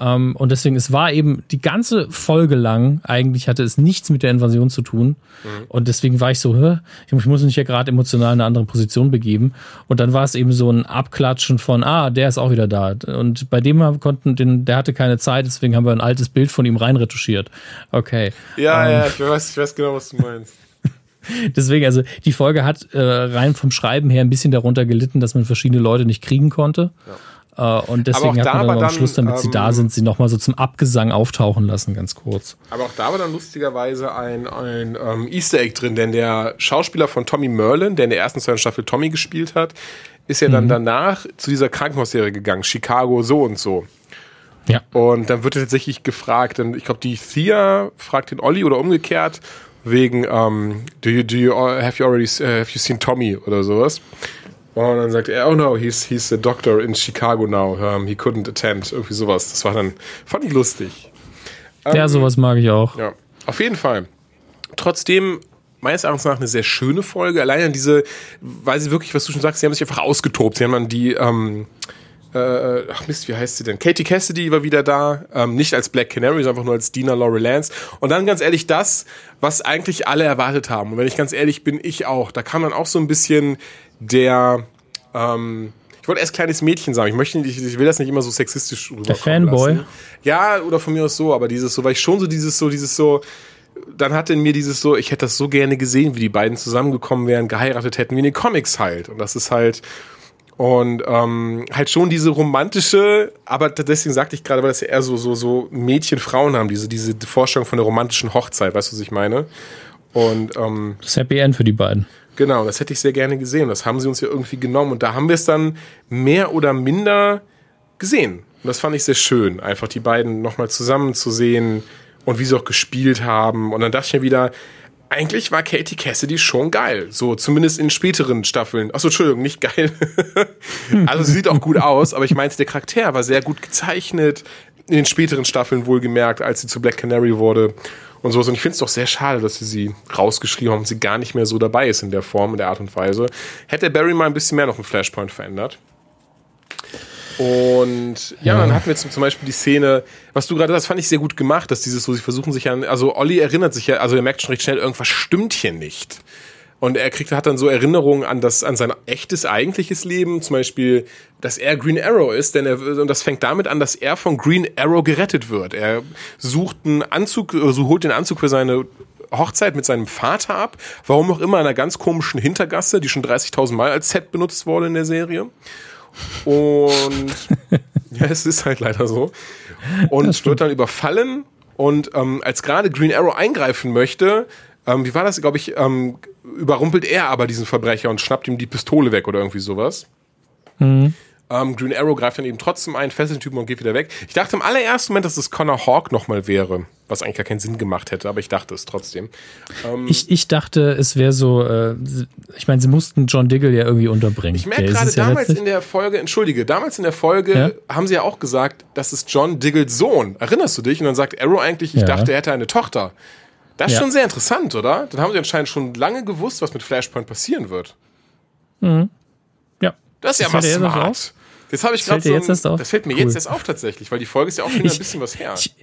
Ähm, und deswegen, es war eben die ganze Folge lang, eigentlich hatte es nichts mit der Invasion zu tun. Mhm. Und deswegen war ich so, Hä? ich muss mich ja gerade emotional in eine andere Position begeben. Und dann war es eben so ein Abklatschen von, ah, der ist auch wieder da. Und bei dem konnten, den, der hatte keine Zeit, deswegen haben wir ein altes Bild von ihm reinretuschiert. Okay. Ja, ähm, ja, ich weiß, ich weiß genau, was du meinst. Deswegen, also die Folge hat äh, rein vom Schreiben her ein bisschen darunter gelitten, dass man verschiedene Leute nicht kriegen konnte. Ja. Äh, und deswegen hat man dann am Schluss, damit ähm, sie da ähm, sind, sie nochmal so zum Abgesang auftauchen lassen, ganz kurz. Aber auch da war dann lustigerweise ein, ein ähm, Easter Egg drin, denn der Schauspieler von Tommy Merlin, der in der ersten zweiten Staffel Tommy gespielt hat, ist ja dann mhm. danach zu dieser Krankenhausserie gegangen, Chicago so und so. Ja. Und dann wird er tatsächlich gefragt, denn ich glaube, die Thea fragt den Olli oder umgekehrt, wegen, um, do you, do you, have you already, uh, have you seen Tommy oder sowas? Und dann sagt er, oh no, he's, he's a doctor in Chicago now. Um, he couldn't attend. Irgendwie sowas. Das war dann, fand ich lustig. Ja, ähm, sowas mag ich auch. Ja, auf jeden Fall. Trotzdem, meines Erachtens nach eine sehr schöne Folge. Allein an diese, weil sie wirklich, was du schon sagst, sie haben sich einfach ausgetobt. Sie haben dann die, ähm, äh, ach Mist, wie heißt sie denn? Katie Cassidy war wieder da, ähm, nicht als Black Canary, sondern einfach nur als Dina Laurie Lance. Und dann ganz ehrlich das, was eigentlich alle erwartet haben. Und wenn ich ganz ehrlich bin, ich auch. Da kam dann auch so ein bisschen der, ähm, ich wollte erst kleines Mädchen sagen. Ich möchte nicht, ich will das nicht immer so sexistisch rüberkommen Der Fanboy. Lassen. Ja, oder von mir aus so, aber dieses so, weil ich schon so dieses so, dieses so, dann hatte in mir dieses so, ich hätte das so gerne gesehen, wie die beiden zusammengekommen wären, geheiratet hätten, wie in den Comics halt. Und das ist halt, und ähm, halt schon diese romantische, aber deswegen sagte ich gerade, weil das ja eher so, so, so Mädchen, Frauen haben, diese, diese Vorstellung von der romantischen Hochzeit, weißt du, was ich meine? Und ähm, das Happy End für die beiden. Genau, das hätte ich sehr gerne gesehen. Das haben sie uns ja irgendwie genommen. Und da haben wir es dann mehr oder minder gesehen. Und das fand ich sehr schön, einfach die beiden nochmal zusammen zu sehen und wie sie auch gespielt haben. Und dann dachte ich mir wieder, eigentlich war Katie Cassidy schon geil. So, zumindest in späteren Staffeln. Achso, Entschuldigung, nicht geil. also sie sieht auch gut aus, aber ich meinte, der Charakter war sehr gut gezeichnet. In den späteren Staffeln wohlgemerkt, als sie zu Black Canary wurde und sowas. Und ich finde es doch sehr schade, dass sie sie rausgeschrieben haben und sie gar nicht mehr so dabei ist in der Form, in der Art und Weise. Hätte Barry mal ein bisschen mehr noch einen Flashpoint verändert. Und ja, ja, dann hatten wir zum Beispiel die Szene, was du gerade, das fand ich sehr gut gemacht, dass dieses so, sie versuchen sich an, also Olli erinnert sich ja, also er merkt schon recht schnell, irgendwas stimmt hier nicht. Und er kriegt, hat dann so Erinnerungen an das, an sein echtes, eigentliches Leben. Zum Beispiel, dass er Green Arrow ist, denn er, und das fängt damit an, dass er von Green Arrow gerettet wird. Er sucht einen Anzug, also holt den Anzug für seine Hochzeit mit seinem Vater ab. Warum auch immer in einer ganz komischen Hintergasse, die schon 30.000 Mal als Set benutzt wurde in der Serie. Und ja, es ist halt leider so. Und wird dann überfallen. Und ähm, als gerade Green Arrow eingreifen möchte, ähm, wie war das, glaube ich, ähm, überrumpelt er aber diesen Verbrecher und schnappt ihm die Pistole weg oder irgendwie sowas. Mhm. Ähm, Green Arrow greift dann eben trotzdem ein, fesselt den Typen und geht wieder weg. Ich dachte im allerersten Moment, dass es Connor Hawk nochmal wäre, was eigentlich gar keinen Sinn gemacht hätte, aber ich dachte es trotzdem. Ähm, ich, ich dachte, es wäre so, äh, ich meine, sie mussten John Diggle ja irgendwie unterbringen. Ich merke gerade damals ja in der Folge, entschuldige, damals in der Folge ja? haben sie ja auch gesagt, das ist John Diggles Sohn. Erinnerst du dich? Und dann sagt Arrow eigentlich, ich ja. dachte, er hätte eine Tochter. Das ist schon sehr interessant, oder? Dann haben sie anscheinend schon lange gewusst, was mit Flashpoint passieren wird. Mhm. Ja. Das ist ja mal smart. Das habe ich gerade so. Ein, das fällt mir cool. jetzt erst auf tatsächlich, weil die Folge ist ja auch schon ich, ein bisschen was her. Ich,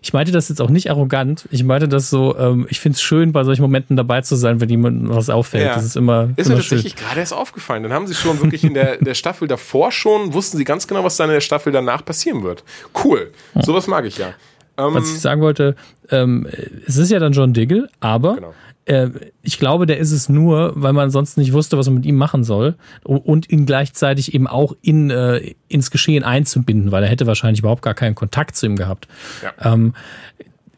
ich meinte das jetzt auch nicht arrogant. Ich meinte das so, ähm, ich finde es schön, bei solchen Momenten dabei zu sein, wenn jemandem was auffällt. Ja. Das ist immer. Ist mir tatsächlich gerade erst aufgefallen. Dann haben sie schon wirklich in der, der Staffel davor schon, wussten sie ganz genau, was dann in der Staffel danach passieren wird. Cool. Ja. Sowas mag ich ja. Ähm, was ich sagen wollte, ähm, es ist ja dann John Diggle, aber genau äh, ich glaube, der ist es nur, weil man sonst nicht wusste, was man mit ihm machen soll und ihn gleichzeitig eben auch in, äh, ins Geschehen einzubinden, weil er hätte wahrscheinlich überhaupt gar keinen Kontakt zu ihm gehabt. Ja. Ähm,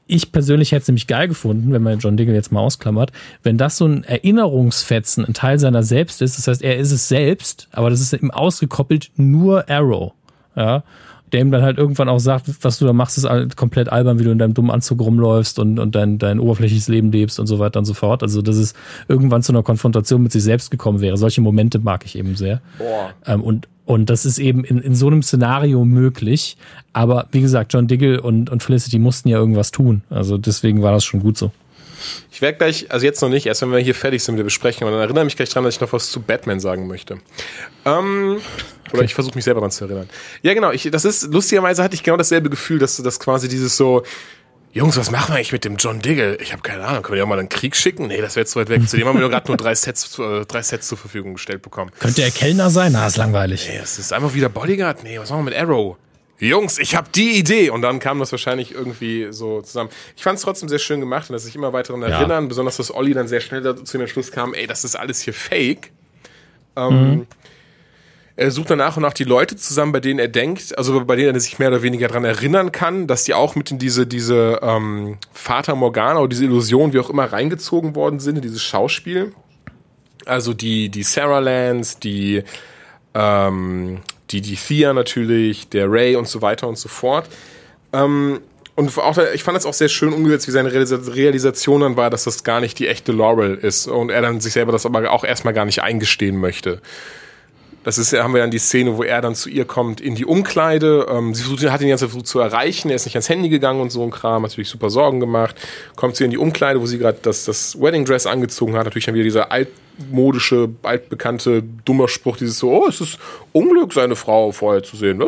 ich persönlich hätte es nämlich geil gefunden, wenn man John Diggle jetzt mal ausklammert, wenn das so ein Erinnerungsfetzen, ein Teil seiner selbst ist. Das heißt, er ist es selbst, aber das ist eben ausgekoppelt nur Arrow. Ja der ihm dann halt irgendwann auch sagt, was du da machst, ist komplett albern, wie du in deinem dummen Anzug rumläufst und, und dein, dein oberflächliches Leben lebst und so weiter und so fort. Also, dass es irgendwann zu einer Konfrontation mit sich selbst gekommen wäre. Solche Momente mag ich eben sehr. Ähm, und, und das ist eben in, in so einem Szenario möglich. Aber wie gesagt, John Diggle und, und Felicity mussten ja irgendwas tun. Also deswegen war das schon gut so. Ich werde gleich, also jetzt noch nicht, erst wenn wir hier fertig sind mit der Besprechung, und dann erinnere mich gleich dran, dass ich noch was zu Batman sagen möchte. Ähm, oder okay. ich versuche mich selber daran zu erinnern. Ja, genau, ich, das ist, lustigerweise hatte ich genau dasselbe Gefühl, dass das quasi dieses so, Jungs, was machen wir eigentlich mit dem John Diggle? Ich habe keine Ahnung, können wir ja mal einen Krieg schicken? Nee, das wäre zu weit weg. Zu dem haben wir gerade nur drei Sets, äh, drei Sets zur Verfügung gestellt bekommen. Könnte er Kellner sein? Na, ist langweilig. Nee, es ist einfach wieder Bodyguard. Nee, was machen wir mit Arrow? Jungs, ich habe die Idee. Und dann kam das wahrscheinlich irgendwie so zusammen. Ich fand es trotzdem sehr schön gemacht und dass sich immer weiter daran erinnern, besonders dass Olli dann sehr schnell zu dem Schluss kam, ey, das ist alles hier fake. Ähm, mhm. Er sucht dann nach und nach die Leute zusammen, bei denen er denkt, also bei denen er sich mehr oder weniger daran erinnern kann, dass die auch mit in diese, diese ähm, Vater Morgana oder diese Illusion, wie auch immer, reingezogen worden sind, in dieses Schauspiel. Also die, die Sarah Lance, die ähm, die, die Thea natürlich, der Ray und so weiter und so fort. Ähm, und auch, ich fand das auch sehr schön umgesetzt, wie seine Realisation dann war, dass das gar nicht die echte Laurel ist und er dann sich selber das aber auch erstmal gar nicht eingestehen möchte. Das ist, haben wir dann die Szene, wo er dann zu ihr kommt in die Umkleide. Ähm, sie hat ihn jetzt versucht zu erreichen. Er ist nicht ans Handy gegangen und so ein Kram. Hat natürlich super Sorgen gemacht. Kommt sie in die Umkleide, wo sie gerade das, das Wedding Dress angezogen hat. Natürlich dann wieder dieser altmodische, altbekannte, dummer Spruch. Dieses so, oh, es ist Unglück, seine Frau vorher zu sehen.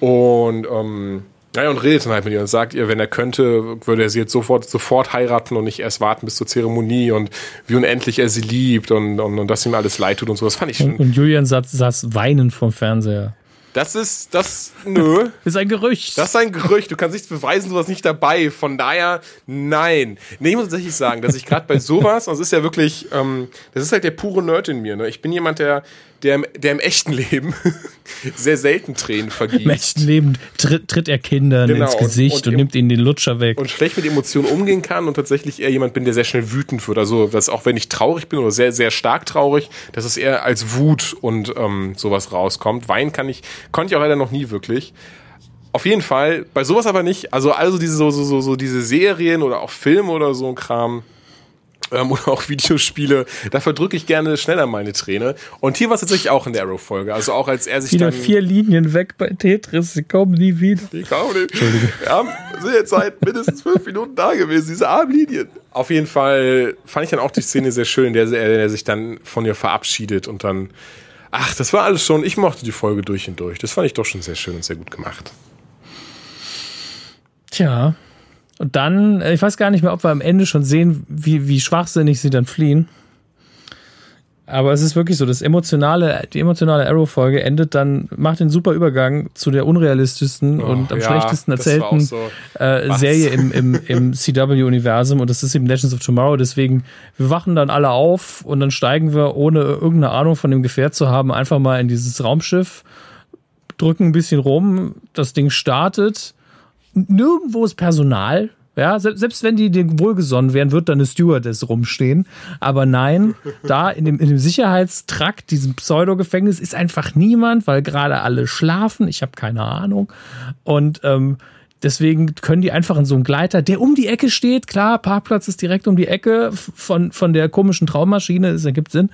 Und, ähm, naja, und redet dann halt mit ihr und sagt ihr, wenn er könnte, würde er sie jetzt sofort, sofort heiraten und nicht erst warten bis zur Zeremonie und wie unendlich er sie liebt und, und, und dass ihm alles leid tut und so. Das fand ich schon. Und, und Julian saß, saß weinend vom Fernseher. Das ist, das, nö. Das ist ein Gerücht. Das ist ein Gerücht. Du kannst nichts beweisen, sowas nicht dabei. Von daher, nein. Nee, ich muss tatsächlich sagen, dass ich gerade bei sowas, das ist ja wirklich, ähm, das ist halt der pure Nerd in mir. Ne? Ich bin jemand, der, der, der im echten Leben sehr selten Tränen vergießt. Im echten Leben tritt, tritt er Kindern genau, ins Gesicht und, und, und nimmt ihnen den Lutscher weg. Und schlecht mit Emotionen umgehen kann und tatsächlich eher jemand bin, der sehr schnell wütend wird. Also, dass auch wenn ich traurig bin oder sehr, sehr stark traurig, dass es eher als Wut und ähm, sowas rauskommt. Weinen kann ich, konnte ich auch leider noch nie wirklich. Auf jeden Fall, bei sowas aber nicht. Also, also diese, so, so, so, so diese Serien oder auch Filme oder so ein Kram ähm, oder auch Videospiele, da verdrücke ich gerne schneller meine Träne. Und hier war es tatsächlich auch in der Arrow-Folge. Also auch als er sich wieder dann... vier Linien weg bei Tetris, sie kommen nie wieder. Die kommen nicht. Wir haben, sind jetzt seit mindestens fünf Minuten da gewesen, diese armen Linien. Auf jeden Fall fand ich dann auch die Szene sehr schön, in der er sich dann von ihr verabschiedet und dann... Ach, das war alles schon... Ich mochte die Folge durch und durch. Das fand ich doch schon sehr schön und sehr gut gemacht. Tja, und dann, äh, ich weiß gar nicht mehr, ob wir am Ende schon sehen, wie, wie schwachsinnig sie dann fliehen. Aber es ist wirklich so, das emotionale, die emotionale Arrow-Folge endet dann, macht den super Übergang zu der unrealistischsten Oh, und am ja, schlechtesten erzählten so. äh? Serie im, im, im CW-Universum und das ist eben Legends of Tomorrow. Deswegen, wir wachen dann alle auf und dann steigen wir, ohne irgendeine Ahnung von dem Gefährt zu haben, einfach mal in dieses Raumschiff, drücken ein bisschen rum, das Ding startet. Nirgendwo ist Personal. Ja, se- selbst wenn die wohlgesonnen wären, wird da eine Stewardess rumstehen. Aber nein, da in dem, in dem Sicherheitstrakt, diesem Pseudo-Gefängnis, ist einfach niemand, weil gerade alle schlafen. Ich habe keine Ahnung. Und ähm, deswegen können die einfach in so einen Gleiter, der um die Ecke steht, klar, Parkplatz ist direkt um die Ecke von, von der komischen Traummaschine, das ergibt Sinn.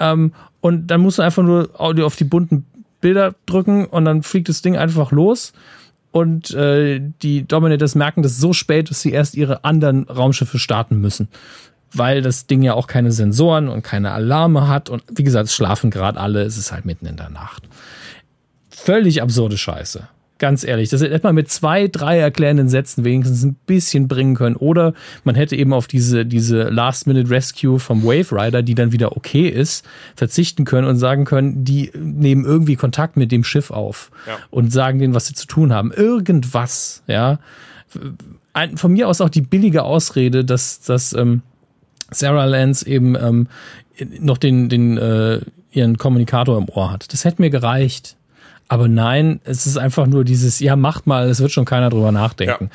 Ähm, und dann musst du einfach nur auf die bunten Bilder drücken und dann fliegt das Ding einfach los. Und äh, die Dominators merken das so spät, dass sie erst ihre anderen Raumschiffe starten müssen. Weil das Ding ja auch keine Sensoren und keine Alarme hat. Und wie gesagt, es schlafen gerade alle, es ist halt mitten in der Nacht. Völlig absurde Scheiße. Ganz ehrlich, das hätte man mit zwei, drei erklärenden Sätzen wenigstens ein bisschen bringen können. Oder man hätte eben auf diese, diese Last-Minute-Rescue vom Wave Rider, die dann wieder okay ist, verzichten können und sagen können, die nehmen irgendwie Kontakt mit dem Schiff auf Ja. und sagen denen, was sie zu tun haben. Irgendwas, ja. Von mir aus auch die billige Ausrede, dass, dass ähm, Sarah Lance eben ähm, noch den, den äh, ihren Kommunikator im Ohr hat. Das hätte mir gereicht. Aber nein, es ist einfach nur dieses, ja, macht mal, es wird schon keiner drüber nachdenken.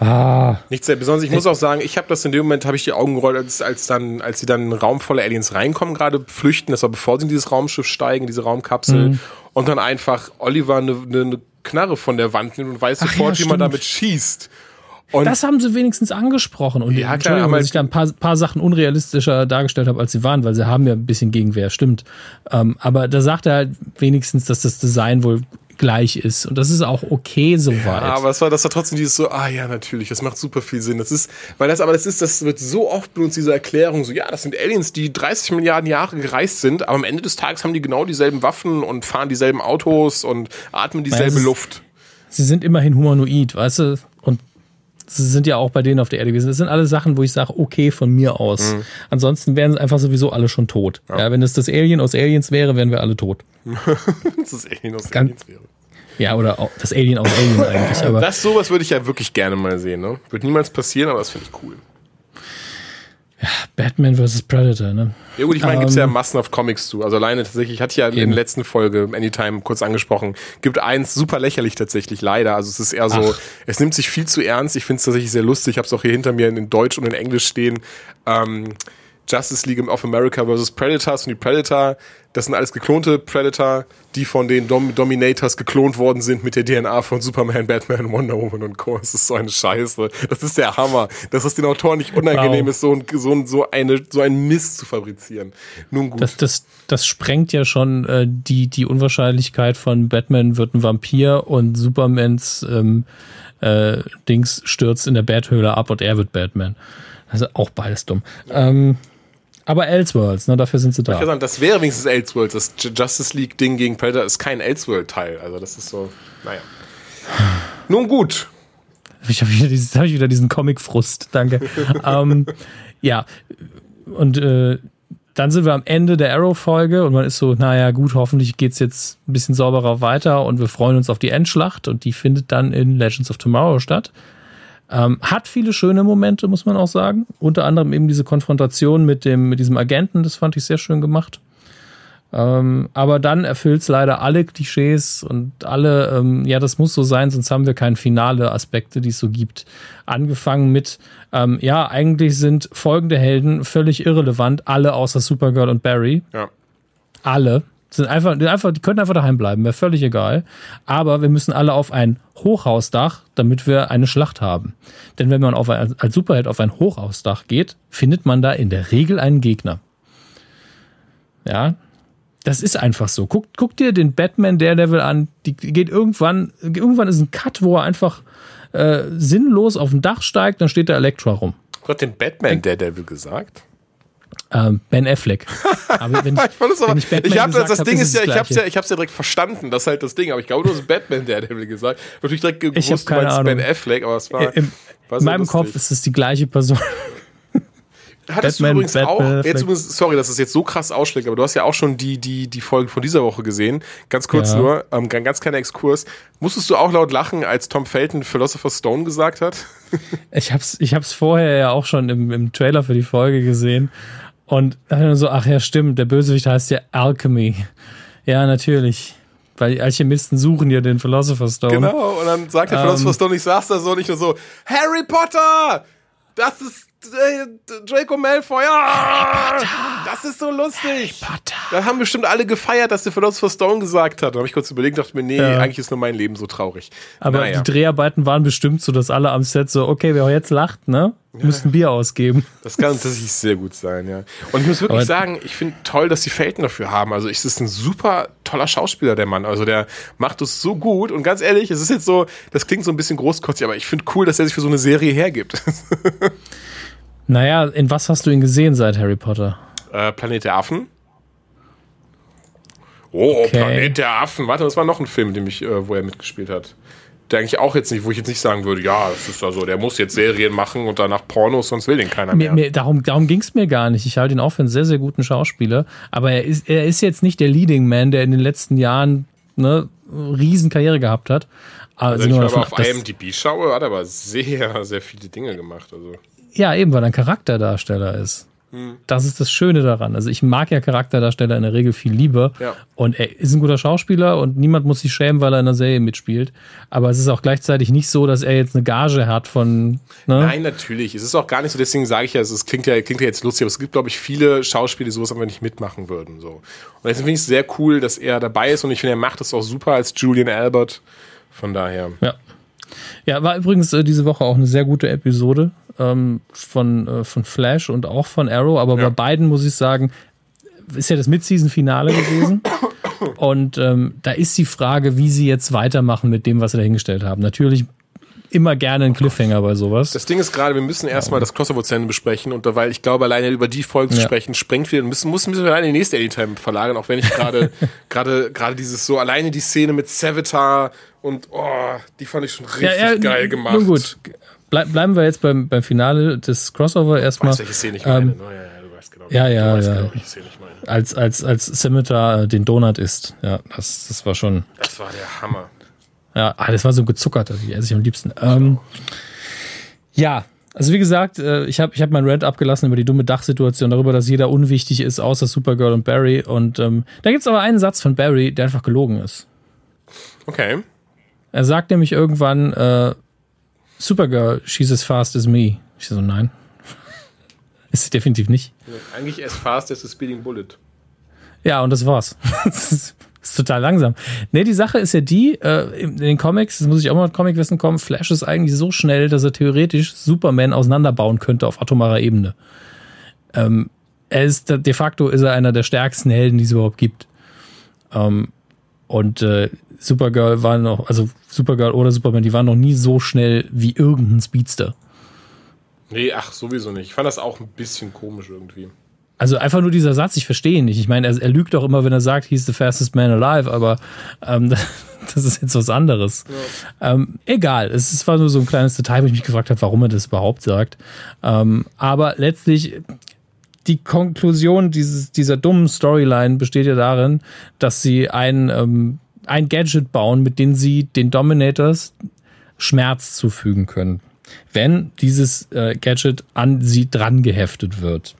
Ah, Nichts sehr Besonderes. Ich muss auch sagen, ich habe das in dem Moment, habe ich die Augen gerollt, als, als dann, als sie dann in einen Raum voller Aliens reinkommen, gerade flüchten, das war bevor sie in dieses Raumschiff steigen, diese Raumkapsel, Mhm. und dann einfach Oliver eine, eine, eine Knarre von der Wand nimmt und weiß Ach sofort, ja, wie man damit schießt. Und das haben sie wenigstens angesprochen. Und Ja, klar, aber- dass ich da ein paar, paar Sachen unrealistischer dargestellt habe, als sie waren, weil sie haben ja ein bisschen Gegenwehr, stimmt. Ähm, aber da sagt er halt wenigstens, dass das Design wohl gleich ist. Und das ist auch okay soweit. Ja, aber es war, das war trotzdem dieses so, ah ja, natürlich, das macht super viel Sinn. Das ist, weil das, aber das ist, das wird so oft benutzt, diese Erklärung, so, ja, das sind Aliens, die 30 Milliarden Jahre gereist sind, aber am Ende des Tages haben die genau dieselben Waffen und fahren dieselben Autos und atmen dieselbe es- Luft. sie sind immerhin humanoid, weißt du? Sie sind ja auch bei denen auf der Erde gewesen. Das sind alle Sachen, wo ich sage, okay, von mir aus. Mhm. Ansonsten wären sie einfach sowieso alle schon tot. Ja. wenn es das Alien aus Aliens wäre, wären wir alle tot. Das Alien aus Ganz- Aliens wäre. Ja, oder auch das Alien aus Alien eigentlich. Aber Das sowas würde ich ja wirklich gerne mal sehen, ne? Wird niemals passieren, aber das finde ich cool. Batman vs. Predator, ne? Ja gut, ich meine, gibt's ja Ähm, Massen of Comics zu. Also alleine tatsächlich, hatte ich ja in Eben. der letzten Folge Anytime kurz angesprochen, gibt eins super lächerlich tatsächlich, leider. Also es ist eher so, Ach. es nimmt sich viel zu ernst. Ich finde es tatsächlich sehr lustig. Ich habe es auch hier hinter mir in Deutsch und in Englisch stehen. Ähm, Justice League of America vs. Predators und die Predator, das sind alles geklonte Predator, die von den Dom Dominators geklont worden sind mit der DNA von Superman, Batman, Wonder Woman und Co. Das ist so eine Scheiße. Das ist der Hammer. Dass es den Autoren nicht unangenehm Wow. ist, so, ein, so, ein, so, eine, so einen Mist zu fabrizieren. Nun gut. Das, das, das sprengt ja schon äh, die, die Unwahrscheinlichkeit von Batman wird ein Vampir und Supermans ähm, äh, Dings stürzt in der Bathöhle ab und er wird Batman. Also auch beides dumm. Ähm, aber Elseworlds, ne, dafür sind sie Ich kann da. sagen, das wäre wenigstens Elseworlds. Das Justice League-Ding gegen Predator ist kein Elseworld-Teil. Also das ist so, naja. Nun gut. Ich habe wieder, hab ich wieder diesen Comic-Frust, danke. ähm, ja, und äh, dann sind wir am Ende der Arrow-Folge und man ist so, naja, gut, hoffentlich geht's jetzt ein bisschen sauberer weiter und wir freuen uns auf die Endschlacht und die findet dann in Legends of Tomorrow statt. Ähm, hat viele schöne Momente, muss man auch sagen. Unter anderem eben diese Konfrontation mit, dem, mit diesem Agenten, das fand ich sehr schön gemacht. Ähm, aber dann erfüllt es leider alle Klischees und alle, ähm, ja, das muss so sein, sonst haben wir keine finale Aspekte, die es so gibt. Angefangen mit, ähm, ja, eigentlich sind folgende Helden völlig irrelevant, alle außer Supergirl und Barry. Ja. Alle. Sind einfach, die einfach, die können einfach daheim bleiben, wäre völlig egal. Aber wir müssen alle auf ein Hochhausdach, damit wir eine Schlacht haben. Denn wenn man auf ein, als Superheld auf ein Hochhausdach geht, findet man da in der Regel einen Gegner. Ja, das ist einfach so. Guck, guck dir den Batman Daredevil an. Die geht irgendwann, irgendwann ist ein Cut, wo er einfach äh, sinnlos auf ein Dach steigt, dann steht da Elektra rum. Gott, den Batman Daredevil gesagt. Ähm, ben Affleck. Aber wenn ich, Ich fand das aber, wenn ich Batman ich hab, das, gesagt das hab, Ding ist ist es ja, das ich hab's Gleiche. ja, ich hab's ja direkt verstanden, das ist halt das Ding, aber ich glaube, du hast Batman Daredevil gesagt. Ich natürlich direkt Ich gewusst, du keine meinst Ahnung. Ben Affleck, aber es war, Äh, Im, war in sehr meinem lustig. Kopf ist es die gleiche Person. Hattest Batman, du übrigens Batman, auch, jetzt übrigens, sorry, dass es jetzt so krass ausschlägt, aber du hast ja auch schon die, die, die Folge von dieser Woche gesehen. Ganz kurz Ja. nur, ähm, ganz kleiner Exkurs. Musstest du auch laut lachen, als Tom Felton Philosopher's Stone gesagt hat? Ich hab's, ich hab's vorher ja auch schon im, im Trailer für die Folge gesehen. Und nur so, ach ja, stimmt, der Bösewicht heißt ja Alchemy. Ja, natürlich. Weil die Alchemisten suchen ja den Philosopher's Stone. Genau, und dann sagt der Ähm. Philosopher's Stone, ich saß da so nicht nur so, Harry Potter! Das ist äh, Draco Malfoy! Ah, das ist so lustig! Potter. Da haben bestimmt alle gefeiert, dass der Philosopher's Stone gesagt hat. Da habe ich kurz überlegt, dachte mir, nee, Ja. eigentlich ist nur mein Leben so traurig. Aber Naja. die Dreharbeiten waren bestimmt so, dass alle am Set so, okay, wer jetzt lacht, ne? Müssten Bier ausgeben. Das kann tatsächlich sehr gut sein, ja. Und ich muss wirklich Aber- sagen, ich finde toll, dass die Felten dafür haben. Also es ist ein super toller Schauspieler, der Mann. Also der macht es so gut. Und ganz ehrlich, es ist jetzt so, das klingt so ein bisschen großkotzig, aber ich finde cool, dass er sich für so eine Serie hergibt. Naja, in was hast du ihn gesehen seit Harry Potter? äh, Planet der Affen. Oh, Okay. Planet der Affen. Warte, das war noch ein Film, dem ich, äh, wo er mitgespielt hat. Der eigentlich auch jetzt nicht, wo ich jetzt nicht sagen würde, ja, das ist da so, der muss jetzt Serien machen und danach Pornos, sonst will den keiner Mir, mehr. mir, darum darum ging es mir gar nicht. Ich halte ihn auch für einen sehr, sehr guten Schauspieler. Aber er ist, er ist jetzt nicht der Leading Man, der in den letzten Jahren eine Riesenkarriere gehabt hat. Also Wenn ich mal auf ab, IMDb schaue, hat er aber sehr, sehr viele Dinge gemacht. Also. Ja, eben, weil er ein Charakterdarsteller ist. Hm. Das ist das Schöne daran. Also ich mag ja Charakterdarsteller in der Regel viel lieber. Ja. Und er ist ein guter Schauspieler und niemand muss sich schämen, weil er in der Serie mitspielt. Aber es ist auch gleichzeitig nicht so, dass er jetzt eine Gage hat von. Ne? Nein, natürlich. Es ist auch gar nicht so, deswegen sage ich ja, es klingt ja, klingt ja jetzt lustig, aber es gibt, glaube ich, viele Schauspieler, die sowas einfach nicht mitmachen würden. So. Und deswegen finde ich es sehr cool, dass er dabei ist und ich finde, er macht es auch super als Julian Albert. Von daher. Ja. Ja, war übrigens äh, diese Woche auch eine sehr gute Episode ähm, von, äh, von Flash und auch von Arrow, aber Ja. bei beiden muss ich sagen, ist ja das Mid-Season-Finale gewesen. Und ähm, da ist die Frage, wie sie jetzt weitermachen mit dem, was sie dahingestellt haben. Natürlich immer gerne ein Cliffhanger bei sowas. Das Ding ist gerade, wir müssen erstmal das Ende besprechen und weil ich glaube, alleine über die Folge zu Ja. sprechen, sprengt wir, müssen, müssen wir alleine in die nächste Anytime verlagern, auch wenn ich gerade, gerade, gerade dieses so, alleine die Szene mit Savitar und, oh, die fand ich schon richtig geil gemacht. Nun gut, Bleib, bleiben wir jetzt beim, beim Finale des Crossover erstmal. Weißt, welche Szene ich meine? Ähm, ne? ja, ja, du weißt genau. ja, ja, du ja. genau. Als, als, als Scimitar äh, den Donut isst. Ja, das, das war schon. Das war der Hammer. Ja, ah, das war so gezuckert, die esse ich am liebsten. Ähm, ja, also wie gesagt, äh, ich habe ich hab meinen Rant abgelassen über die dumme Dachsituation, darüber, dass jeder unwichtig ist, außer Supergirl und Barry. Und ähm, da gibt's aber einen Satz von Barry, der einfach gelogen ist. Okay. Er sagt nämlich irgendwann, äh, Supergirl, she's as fast as me. Ich so, nein. ist sie definitiv nicht. Eigentlich as fast as a speeding bullet. Ja, und das war's. ist, total langsam. Nee, die Sache ist ja die, äh, in den Comics, das muss ich auch mal mit Comicwissen kommen, Flash ist eigentlich so schnell, dass er theoretisch Superman auseinanderbauen könnte auf atomarer Ebene. Ähm, er ist, de facto ist er einer der stärksten Helden, die es überhaupt gibt. Ähm, und äh, Supergirl war noch, also Supergirl oder Superman, die waren noch nie so schnell wie irgendein Speedster. Nee, ach, sowieso nicht. Ich fand das auch ein bisschen komisch irgendwie. Also einfach nur dieser Satz, ich verstehe ihn nicht. Ich meine, er, er lügt doch immer, wenn er sagt, he's the fastest man alive, aber ähm, das ist jetzt was anderes. Ähm, egal, es ist- war nur so ein kleines Detail, wo ich mich gefragt habe, warum er das überhaupt sagt. Ähm, aber letztlich, die Konklusion dieses, dieser dummen Storyline besteht ja darin, dass sie ein, ähm, ein Gadget bauen, mit dem sie den Dominators Schmerz zufügen können, wenn dieses äh, Gadget an sie dran geheftet wird.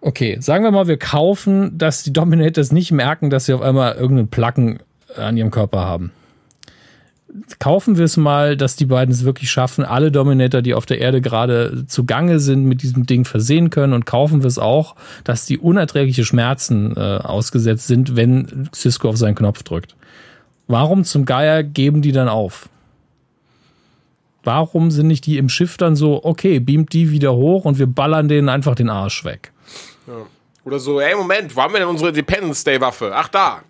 Okay, sagen wir mal, wir kaufen, dass die Dominators nicht merken, dass sie auf einmal irgendeinen Placken an ihrem Körper haben. Kaufen wir es mal, dass die beiden es wirklich schaffen, alle Dominator, die auf der Erde gerade zugange sind, mit diesem Ding versehen können und kaufen wir es auch, dass die unerträgliche Schmerzen äh, ausgesetzt sind, wenn Cisco auf seinen Knopf drückt. Warum zum Geier geben die dann auf? Warum sind nicht die im Schiff dann so, okay, beamt die wieder hoch und wir ballern denen einfach den Arsch weg? Oder so, ey, Moment, wo haben wir denn unsere Independence Day Waffe? Ach, da.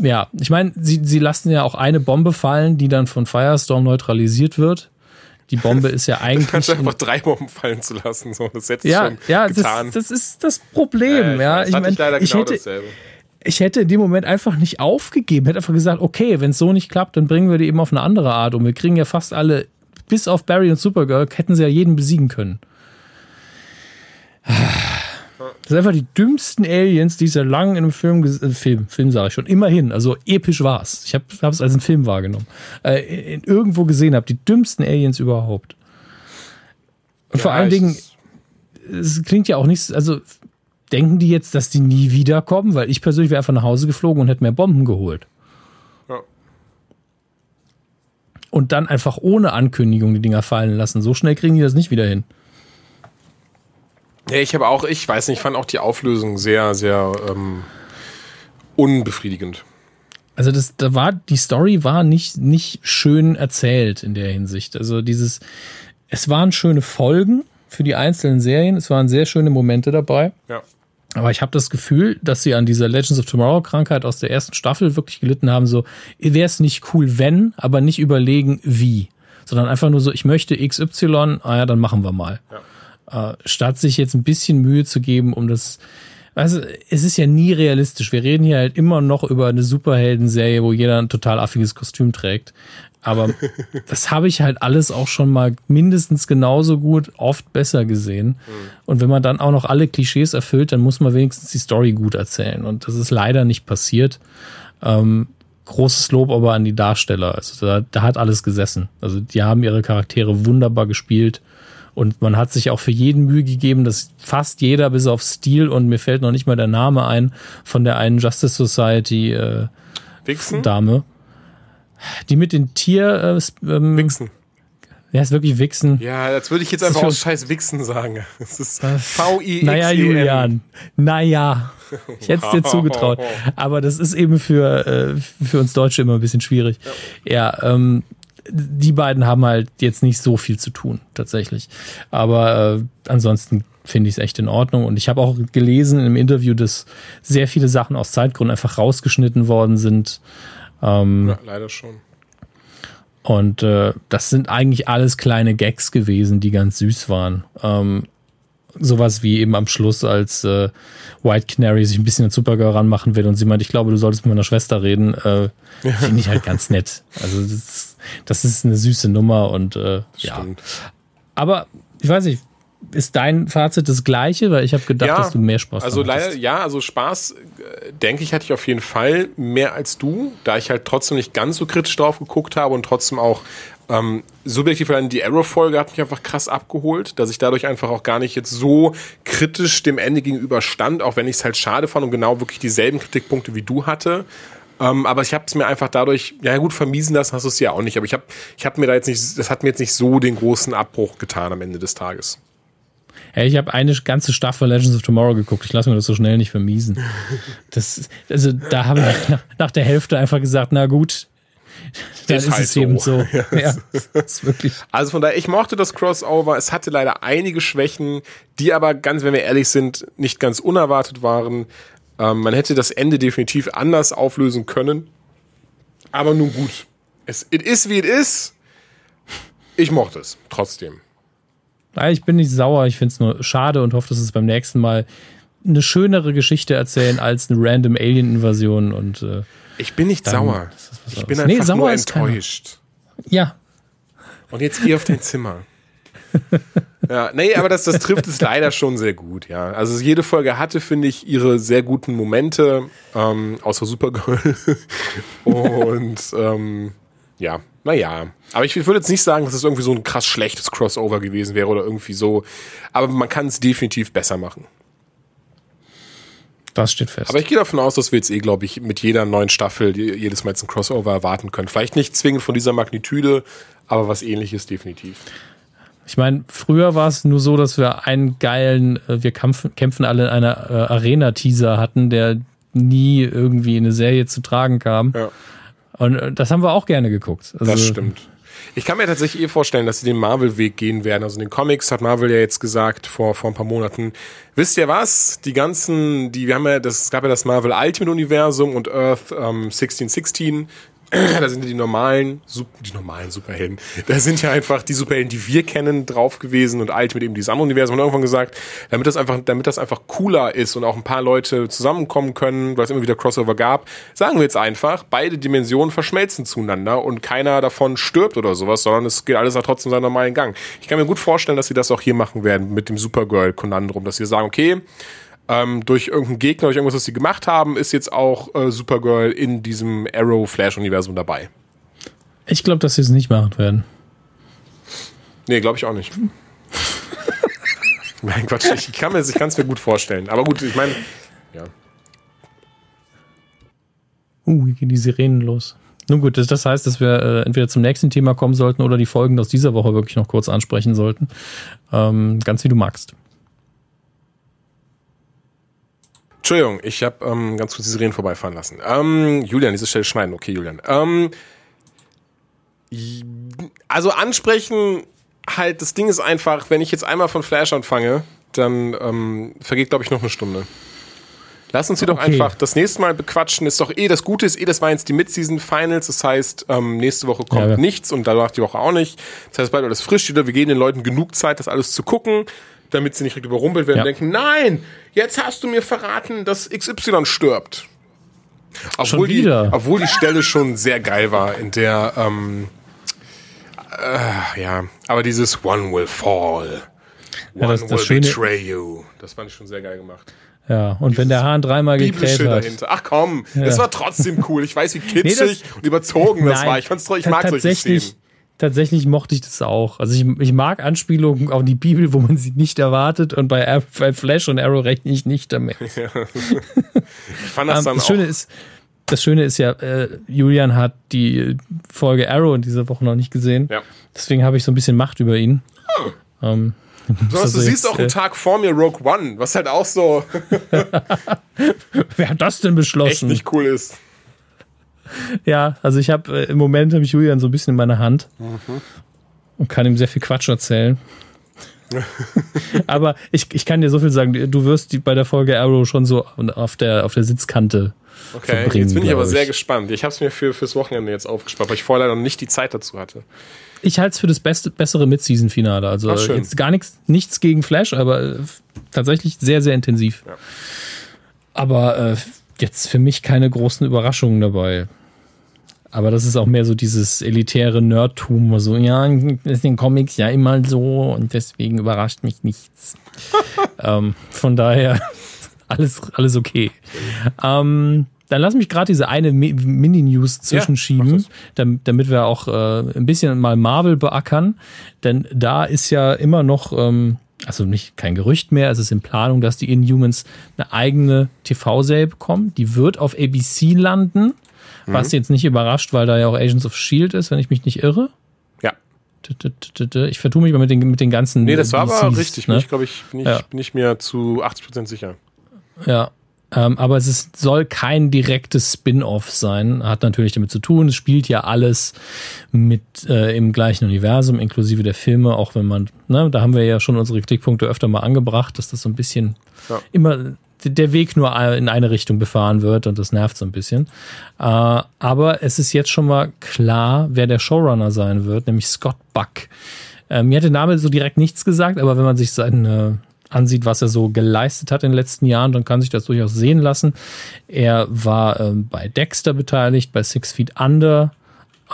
Ja, ich meine, sie, sie lassen ja auch eine Bombe fallen, die dann von Firestorm neutralisiert wird. Die Bombe ist ja eigentlich. Kannst du in- einfach drei Bomben fallen zu lassen. So, das hätte ja, schon ja, getan. das, das ist das Problem. Äh, ja, das ich, hatte mein, ich leider ich, genau hätte, dasselbe. ich hätte in dem Moment einfach nicht aufgegeben, hätte einfach gesagt, okay, wenn es so nicht klappt, dann bringen wir die eben auf eine andere Art um. Wir kriegen ja fast alle, bis auf Barry und Supergirl, hätten sie ja jeden besiegen können. Das sind einfach die dümmsten Aliens, die es ja lang in einem Film, äh, Film, Film sage ich schon, immerhin, also episch war es. Ich habe es als einen Film wahrgenommen. Äh, in, irgendwo gesehen habe, die dümmsten Aliens überhaupt. Und Ja, vor allen ich- Dingen, es klingt ja auch nicht, also denken die jetzt, dass die nie wiederkommen? Weil ich persönlich wäre einfach nach Hause geflogen und hätte mehr Bomben geholt. Ja. Und dann einfach ohne Ankündigung die Dinger fallen lassen. So schnell kriegen die das nicht wieder hin. Ja, ich habe auch, ich weiß nicht, fand auch die Auflösung sehr, sehr ähm, unbefriedigend. Also das, da war, die Story war nicht, nicht schön erzählt in der Hinsicht. Also dieses, es waren schöne Folgen für die einzelnen Serien, es waren sehr schöne Momente dabei. Ja. Aber ich habe das Gefühl, dass sie an dieser Legends of Tomorrow Krankheit aus der ersten Staffel wirklich gelitten haben. So, wäre es nicht cool, wenn, aber nicht überlegen, wie. Sondern einfach nur so, ich möchte XY, ah ja, dann machen wir mal. Äh, statt sich jetzt ein bisschen Mühe zu geben, um das. Also, es ist ja nie realistisch. Wir reden hier halt immer noch über eine Superhelden-Serie, wo jeder ein total affiges Kostüm trägt. Aber das habe ich halt alles auch schon mal mindestens genauso gut, oft besser gesehen. Und wenn man dann auch noch alle Klischees erfüllt, dann muss man wenigstens die Story gut erzählen. Und das ist leider nicht passiert. Ähm, großes Lob aber an die Darsteller. Also da, da hat alles gesessen. Also die haben ihre Charaktere wunderbar gespielt. Und man hat sich auch für jeden Mühe gegeben, dass fast jeder, bis auf Stil, und mir fällt noch nicht mal der Name ein, von der einen Justice Society äh, Wichsen? Dame, die mit den Tier, äh, ähm, Wichsen. ja, ist wirklich Wichsen. Ja, das würde ich jetzt einfach uns- scheiß Wichsen sagen. Das ist V-I-X-E-N. Naja, Julian. Naja. Ich hätte es dir zugetraut. Aber das ist eben für, äh, für uns Deutsche immer ein bisschen schwierig. Ja, ähm, die beiden haben halt jetzt nicht so viel zu tun, tatsächlich. Aber äh, ansonsten finde ich es echt in Ordnung. Und ich habe auch gelesen im Interview, dass sehr viele Sachen aus Zeitgründen einfach rausgeschnitten worden sind. Ähm, Ja, leider schon. Und äh, das sind eigentlich alles kleine Gags gewesen, die ganz süß waren. Ähm, sowas wie eben am Schluss, als äh, White Canary sich ein bisschen an Supergirl ranmachen will und sie meint, ich glaube, du solltest mit meiner Schwester reden, äh, finde ich halt ganz nett. Also das, ist- das ist eine süße Nummer und äh, ja. Aber ich weiß nicht, ist dein Fazit das gleiche? Weil ich habe gedacht, dass du mehr Spaß Also leider, ja, also Spaß, äh, denke ich, hatte ich auf jeden Fall mehr als du, da ich halt trotzdem nicht ganz so kritisch drauf geguckt habe und trotzdem auch ähm, subjektiv an die Arrow-Folge hat mich einfach krass abgeholt, dass ich dadurch einfach auch gar nicht jetzt so kritisch dem Ende gegenüber stand, auch wenn ich es halt schade fand und genau wirklich dieselben Kritikpunkte wie du hatte. Ähm, aber ich habe es mir einfach dadurch, ja gut, vermiesen lassen hast du es ja auch nicht, aber ich habe ich hab mir da jetzt nicht, das hat mir jetzt nicht so den großen Abbruch getan am Ende des Tages. Hey, ich habe eine ganze Staffel Legends of Tomorrow geguckt. Ich lasse mir das so schnell nicht vermiesen. Das, also da habe ich nach, nach der Hälfte einfach gesagt, na gut, dann Ist ist, halt es eben so. so. Ja, das ist wirklich. Also von daher, ich mochte das Crossover. Es hatte leider einige Schwächen, die aber ganz, wenn wir ehrlich sind, nicht ganz unerwartet waren. Ähm, man hätte das Ende definitiv anders auflösen können. Aber nun gut. Es it is wie it is. Ich mochte es trotzdem. Ich bin nicht sauer, ich finde es nur schade und hoffe, dass es beim nächsten Mal eine schönere Geschichte erzählen als eine random Alien-Invasion und äh, Ich bin nicht Dann sauer. ist Ich bin anderes. Nee, einfach sauer nur ist enttäuscht. ja, Und jetzt geh auf dein Zimmer. Ja, nee, aber das, das trifft es leider schon sehr gut, ja. Also jede Folge hatte, finde ich, ihre sehr guten Momente, ähm, außer Supergirl. Und ähm, ja, naja. Aber ich würde jetzt nicht sagen, dass es irgendwie so ein krass schlechtes Crossover gewesen wäre oder irgendwie so. Aber man kann es definitiv besser machen. das steht fest. Aber ich gehe davon aus, dass wir jetzt eh, glaube ich, mit jeder neuen Staffel je- jedes Mal jetzt ein Crossover erwarten können. Vielleicht nicht zwingend von dieser Magnitude, aber was ähnliches definitiv. Ich meine, früher war es nur so, dass wir einen geilen, äh, wir kämpfen, kämpfen alle in einer äh, Arena-Teaser hatten, der nie irgendwie in eine Serie zu tragen kam. Ja. Und äh, das haben wir auch gerne geguckt. Also, Das stimmt. Ich kann mir tatsächlich eh vorstellen, dass sie den Marvel-Weg gehen werden. Also in den Comics hat Marvel ja jetzt gesagt vor, vor ein paar Monaten, wisst ihr was? Die ganzen, die, wir haben ja, das es gab ja das Marvel Ultimate Universum und Earth ähm, 1616. da sind ja die normalen, die normalen Superhelden. Da sind ja einfach die Superhelden, die wir kennen, drauf gewesen und Ultimate eben dieses andere Universum und irgendwann gesagt, damit das einfach, damit das einfach cooler ist und auch ein paar Leute zusammenkommen können, weil es immer wieder Crossover gab, sagen wir jetzt einfach, beide Dimensionen verschmelzen zueinander und keiner davon stirbt oder sowas, sondern es geht alles auch trotzdem seinen normalen Gang. Ich kann mir gut vorstellen, dass sie das auch hier machen werden mit dem Supergirl-Konandrum, dass sie sagen, okay, ähm, durch irgendeinen Gegner, durch irgendwas, was sie gemacht haben, ist jetzt auch äh, Supergirl in diesem Arrow-Flash-Universum dabei. Ich glaube, dass sie es nicht machen werden. Nee, glaube ich auch nicht. Nein, Quatsch, ich kann es mir gut vorstellen. Aber gut, ich meine, ja. Uh, hier gehen die Sirenen los. Nun gut, das, das heißt, dass wir äh, entweder zum nächsten Thema kommen sollten oder die Folgen aus dieser Woche wirklich noch kurz ansprechen sollten. Ähm, ganz wie du magst. Entschuldigung, ich habe ähm, ganz kurz die Sirenen vorbeifahren lassen. Ähm, Julian, diese Stelle schneiden. Okay, Julian. Ähm, also ansprechen, halt, das Ding ist einfach, wenn ich jetzt einmal von Flash anfange, dann ähm, vergeht, glaube ich, noch eine Stunde. Lass uns sie okay. doch einfach das nächste Mal bequatschen. Ist doch eh, das Gute ist eh, das war jetzt die Mid-Season Finals. Das heißt, ähm, nächste Woche kommt ja, ja. nichts und danach die Woche auch nicht. Das heißt, bald alles frisch wieder. Wir geben den Leuten genug Zeit, das alles zu gucken damit sie nicht überrumpelt werden ja. und denken, nein, jetzt hast du mir verraten, dass XY stirbt. Obwohl die, obwohl die Stelle schon sehr geil war, in der, ähm, äh, ja, aber dieses One will fall. One ja, das, das will betray you. Das fand ich schon sehr geil gemacht. Ja, und Dieses wenn der Hahn dreimal gekräht hat. Dahinter. Ach komm, ja. das war trotzdem cool. Ich weiß, wie kitschig nee, und überzogen das war. Ich, fand's, ich mag solche Szenen tatsächlich mochte ich das auch. Also ich, ich mag Anspielungen auf die Bibel, wo man sie nicht erwartet und bei, bei Flash und Arrow rechne ich nicht damit. Ja. Ich fand das ähm, dann das Schöne ist, das Schöne ist ja, äh, Julian hat die Folge Arrow in dieser Woche noch nicht gesehen. Ja. Deswegen habe ich so ein bisschen Macht über ihn. Oh. Ähm, so, also du siehst jetzt, auch einen äh, Tag vor mir Rogue One, was halt auch so. Wer hat das denn beschlossen? Echt nicht cool ist ja, also ich habe äh, im Moment habe ich Julian so ein bisschen in meiner Hand mhm. und kann ihm sehr viel Quatsch erzählen. Aber ich, ich kann dir so viel sagen, du wirst die, bei der Folge Arrow schon so auf der, auf der Sitzkante Okay, jetzt bin ich aber ich. sehr gespannt. Ich habe es mir für, fürs Wochenende jetzt aufgespart, weil ich vorher leider noch nicht die Zeit dazu hatte. Ich halte es für das beste, bessere Mid-Season-Finale. Also Ach, jetzt gar nichts, nichts gegen Flash, aber äh, tatsächlich sehr, sehr intensiv. Ja. Aber äh, jetzt für mich keine großen Überraschungen dabei. Aber das ist auch mehr so dieses elitäre Nerdtum, so, ja, ist in Comics ja immer so und deswegen überrascht mich nichts. ähm, von daher alles, alles okay. Ähm, dann lass mich gerade diese eine Mini-News zwischenschieben, ja, damit wir auch äh, ein bisschen mal Marvel beackern. Denn da ist ja immer noch, ähm, also nicht kein Gerücht mehr, es ist in Planung, dass die Inhumans eine eigene TV-Serie bekommen. Die wird auf ABC landen. Was mhm. jetzt nicht überrascht, weil da ja auch Agents of Shield ist, wenn ich mich nicht irre. Ja. Ich vertue mich mal mit den, mit den ganzen. Nee, das war DCs, aber richtig. Ne? Ich glaube, ich bin, ich, ja. bin ich mir zu 80% sicher. Ja. Ähm, aber es ist, soll kein direktes Spin-off sein. Hat natürlich damit zu tun. Es spielt ja alles mit äh, im gleichen Universum, inklusive der Filme, auch wenn man, ne, da haben wir ja schon unsere Kritikpunkte öfter mal angebracht, dass das so ein bisschen ja. immer der Weg nur in eine Richtung befahren wird und das nervt so ein bisschen. Äh, aber es ist jetzt schon mal klar, wer der Showrunner sein wird, nämlich Scott Buck. Äh, mir hat der Name so direkt nichts gesagt, aber wenn man sich seinen äh, ansieht, was er so geleistet hat in den letzten Jahren, dann kann sich das durchaus sehen lassen. Er war ähm, bei Dexter beteiligt, bei Six Feet Under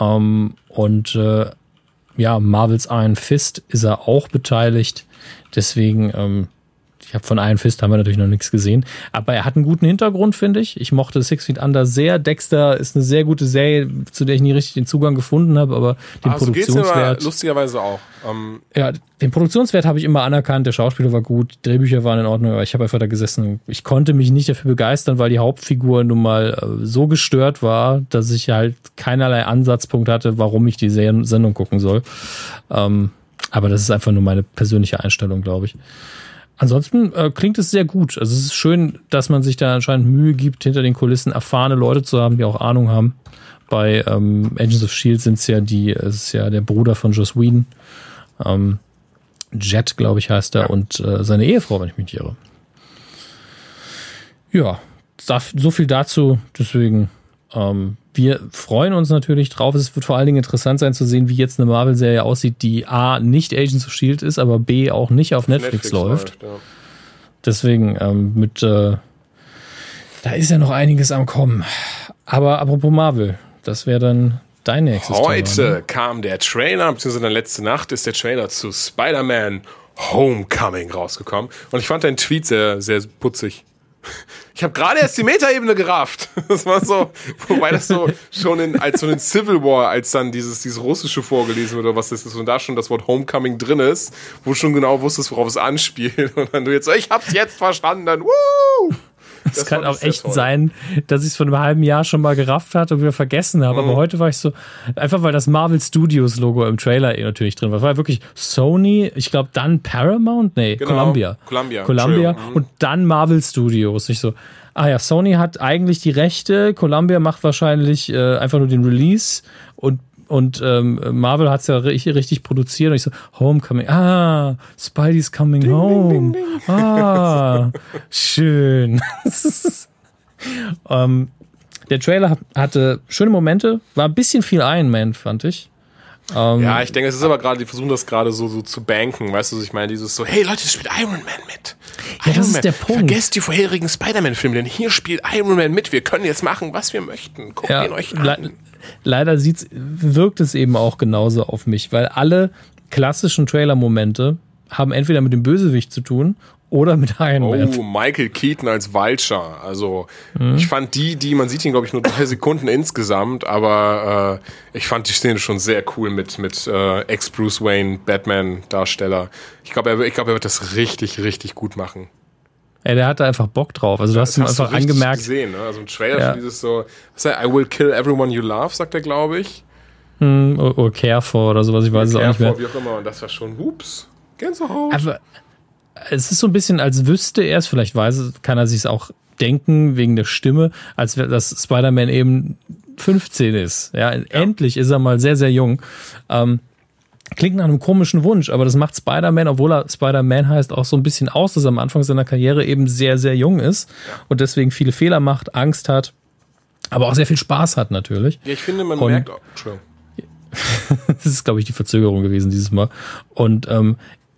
ähm, und äh, ja, Marvels Iron Fist ist er auch beteiligt. Deswegen ähm, ich habe von Iron Fist haben wir natürlich noch nichts gesehen. Aber er hat einen guten Hintergrund, finde ich. Ich mochte Six Feet Under sehr. Dexter ist eine sehr gute Serie, zu der ich nie richtig den Zugang gefunden habe, aber den also Produktionswert. lustigerweise auch. Ähm ja, den Produktionswert habe ich immer anerkannt. Der Schauspieler war gut, Drehbücher waren in Ordnung, aber ich habe einfach da gesessen. Ich konnte mich nicht dafür begeistern, weil die Hauptfigur nun mal äh, so gestört war, dass ich halt keinerlei Ansatzpunkt hatte, warum ich die Sendung gucken soll. Ähm, aber das ist einfach nur meine persönliche Einstellung, glaube ich. Ansonsten äh, klingt es sehr gut. Also es ist schön, dass man sich da anscheinend Mühe gibt, hinter den Kulissen erfahrene Leute zu haben, die auch Ahnung haben. Bei ähm, Agents of Shield sind es ja die, es ist ja der Bruder von Joss Whedon. Ähm, Jet, glaube ich, heißt er, und äh, seine Ehefrau, wenn ich mich nicht irre. Ja, so viel dazu. Deswegen ähm, wir freuen uns natürlich drauf. Es wird vor allen Dingen interessant sein zu sehen, wie jetzt eine Marvel-Serie aussieht, die A, nicht Agents of Shield ist, aber B, auch nicht auf Netflix, Netflix läuft. läuft ja. Deswegen ähm, mit, äh, da ist ja noch einiges am Kommen. Aber apropos Marvel, das wäre dann dein nächstes Heute Thema, ne? kam der Trailer, beziehungsweise letzte Nacht ist der Trailer zu Spider-Man Homecoming rausgekommen. Und ich fand deinen Tweet sehr, sehr putzig. Ich habe gerade erst die Metaebene gerafft. Das war so, wobei das so schon in, als so ein Civil War, als dann dieses, dieses Russische vorgelesen wird oder was das ist und da schon das Wort Homecoming drin ist, wo du schon genau wusstest, worauf es anspielt. Und dann du jetzt so, ich hab's jetzt verstanden, dann, woo! Es kann auch echt toll. sein, dass ich es vor einem halben Jahr schon mal gerafft hatte und wieder vergessen habe. Mhm. Aber heute war ich so, einfach weil das Marvel Studios Logo im Trailer eh natürlich drin war. Das war wirklich Sony, ich glaube dann Paramount, nee, genau. Columbia. Columbia. Columbia mhm. und dann Marvel Studios. Ich so, ah ja, Sony hat eigentlich die Rechte, Columbia macht wahrscheinlich äh, einfach nur den Release und und ähm, Marvel hat es ja richtig, richtig produziert und ich so, Homecoming, ah, Spidey's coming ding, home. Ding, ding, ah, schön. ähm, der Trailer hatte schöne Momente, war ein bisschen viel Iron Man, fand ich. Ähm, ja, ich denke, es ist aber gerade, die versuchen das gerade so, so zu banken, weißt du, ich meine, dieses so, hey Leute, spielt Iron Man mit. Ja, Iron das ist Man. der Punkt. Vergesst die vorherigen Spider-Man-Filme, denn hier spielt Iron Man mit. Wir können jetzt machen, was wir möchten. Guckt ja, ihn euch an leider sieht's, wirkt es eben auch genauso auf mich, weil alle klassischen Trailer-Momente haben entweder mit dem Bösewicht zu tun oder mit Iron Man. Oh, Michael Keaton als Vulture. Also mhm. ich fand die, die, man sieht ihn glaube ich nur drei Sekunden insgesamt, aber äh, ich fand die Szene schon sehr cool mit mit äh, Ex Bruce Wayne Batman Darsteller. Ich glaube, er, ich glaube, er wird das richtig, richtig gut machen. Ey, der hatte einfach Bock drauf. Also du hast ihm einfach angemerkt. gesehen, ne? Also ein Trailer ja. dieses so, was er, I will kill everyone you love, sagt er, glaube ich. Hm, oder care for oder sowas, ich weiß es auch nicht mehr. wie auch immer. Und das war schon, hups, Gänsehaut. Aber es ist so ein bisschen, als wüsste er es, vielleicht weiß, kann er sich auch denken, wegen der Stimme, als dass Spider-Man eben 15 ist. Ja, ja, endlich ist er mal sehr, sehr jung. Ähm, Klingt nach einem komischen Wunsch, aber das macht Spider-Man, obwohl er Spider-Man heißt, auch so ein bisschen aus, dass er am Anfang seiner Karriere eben sehr, sehr jung ist und deswegen viele Fehler macht, Angst hat, aber auch sehr viel Spaß hat natürlich. Ja, ich finde, man und, merkt auch. das ist, glaube ich, die Verzögerung gewesen dieses Mal. Und ähm,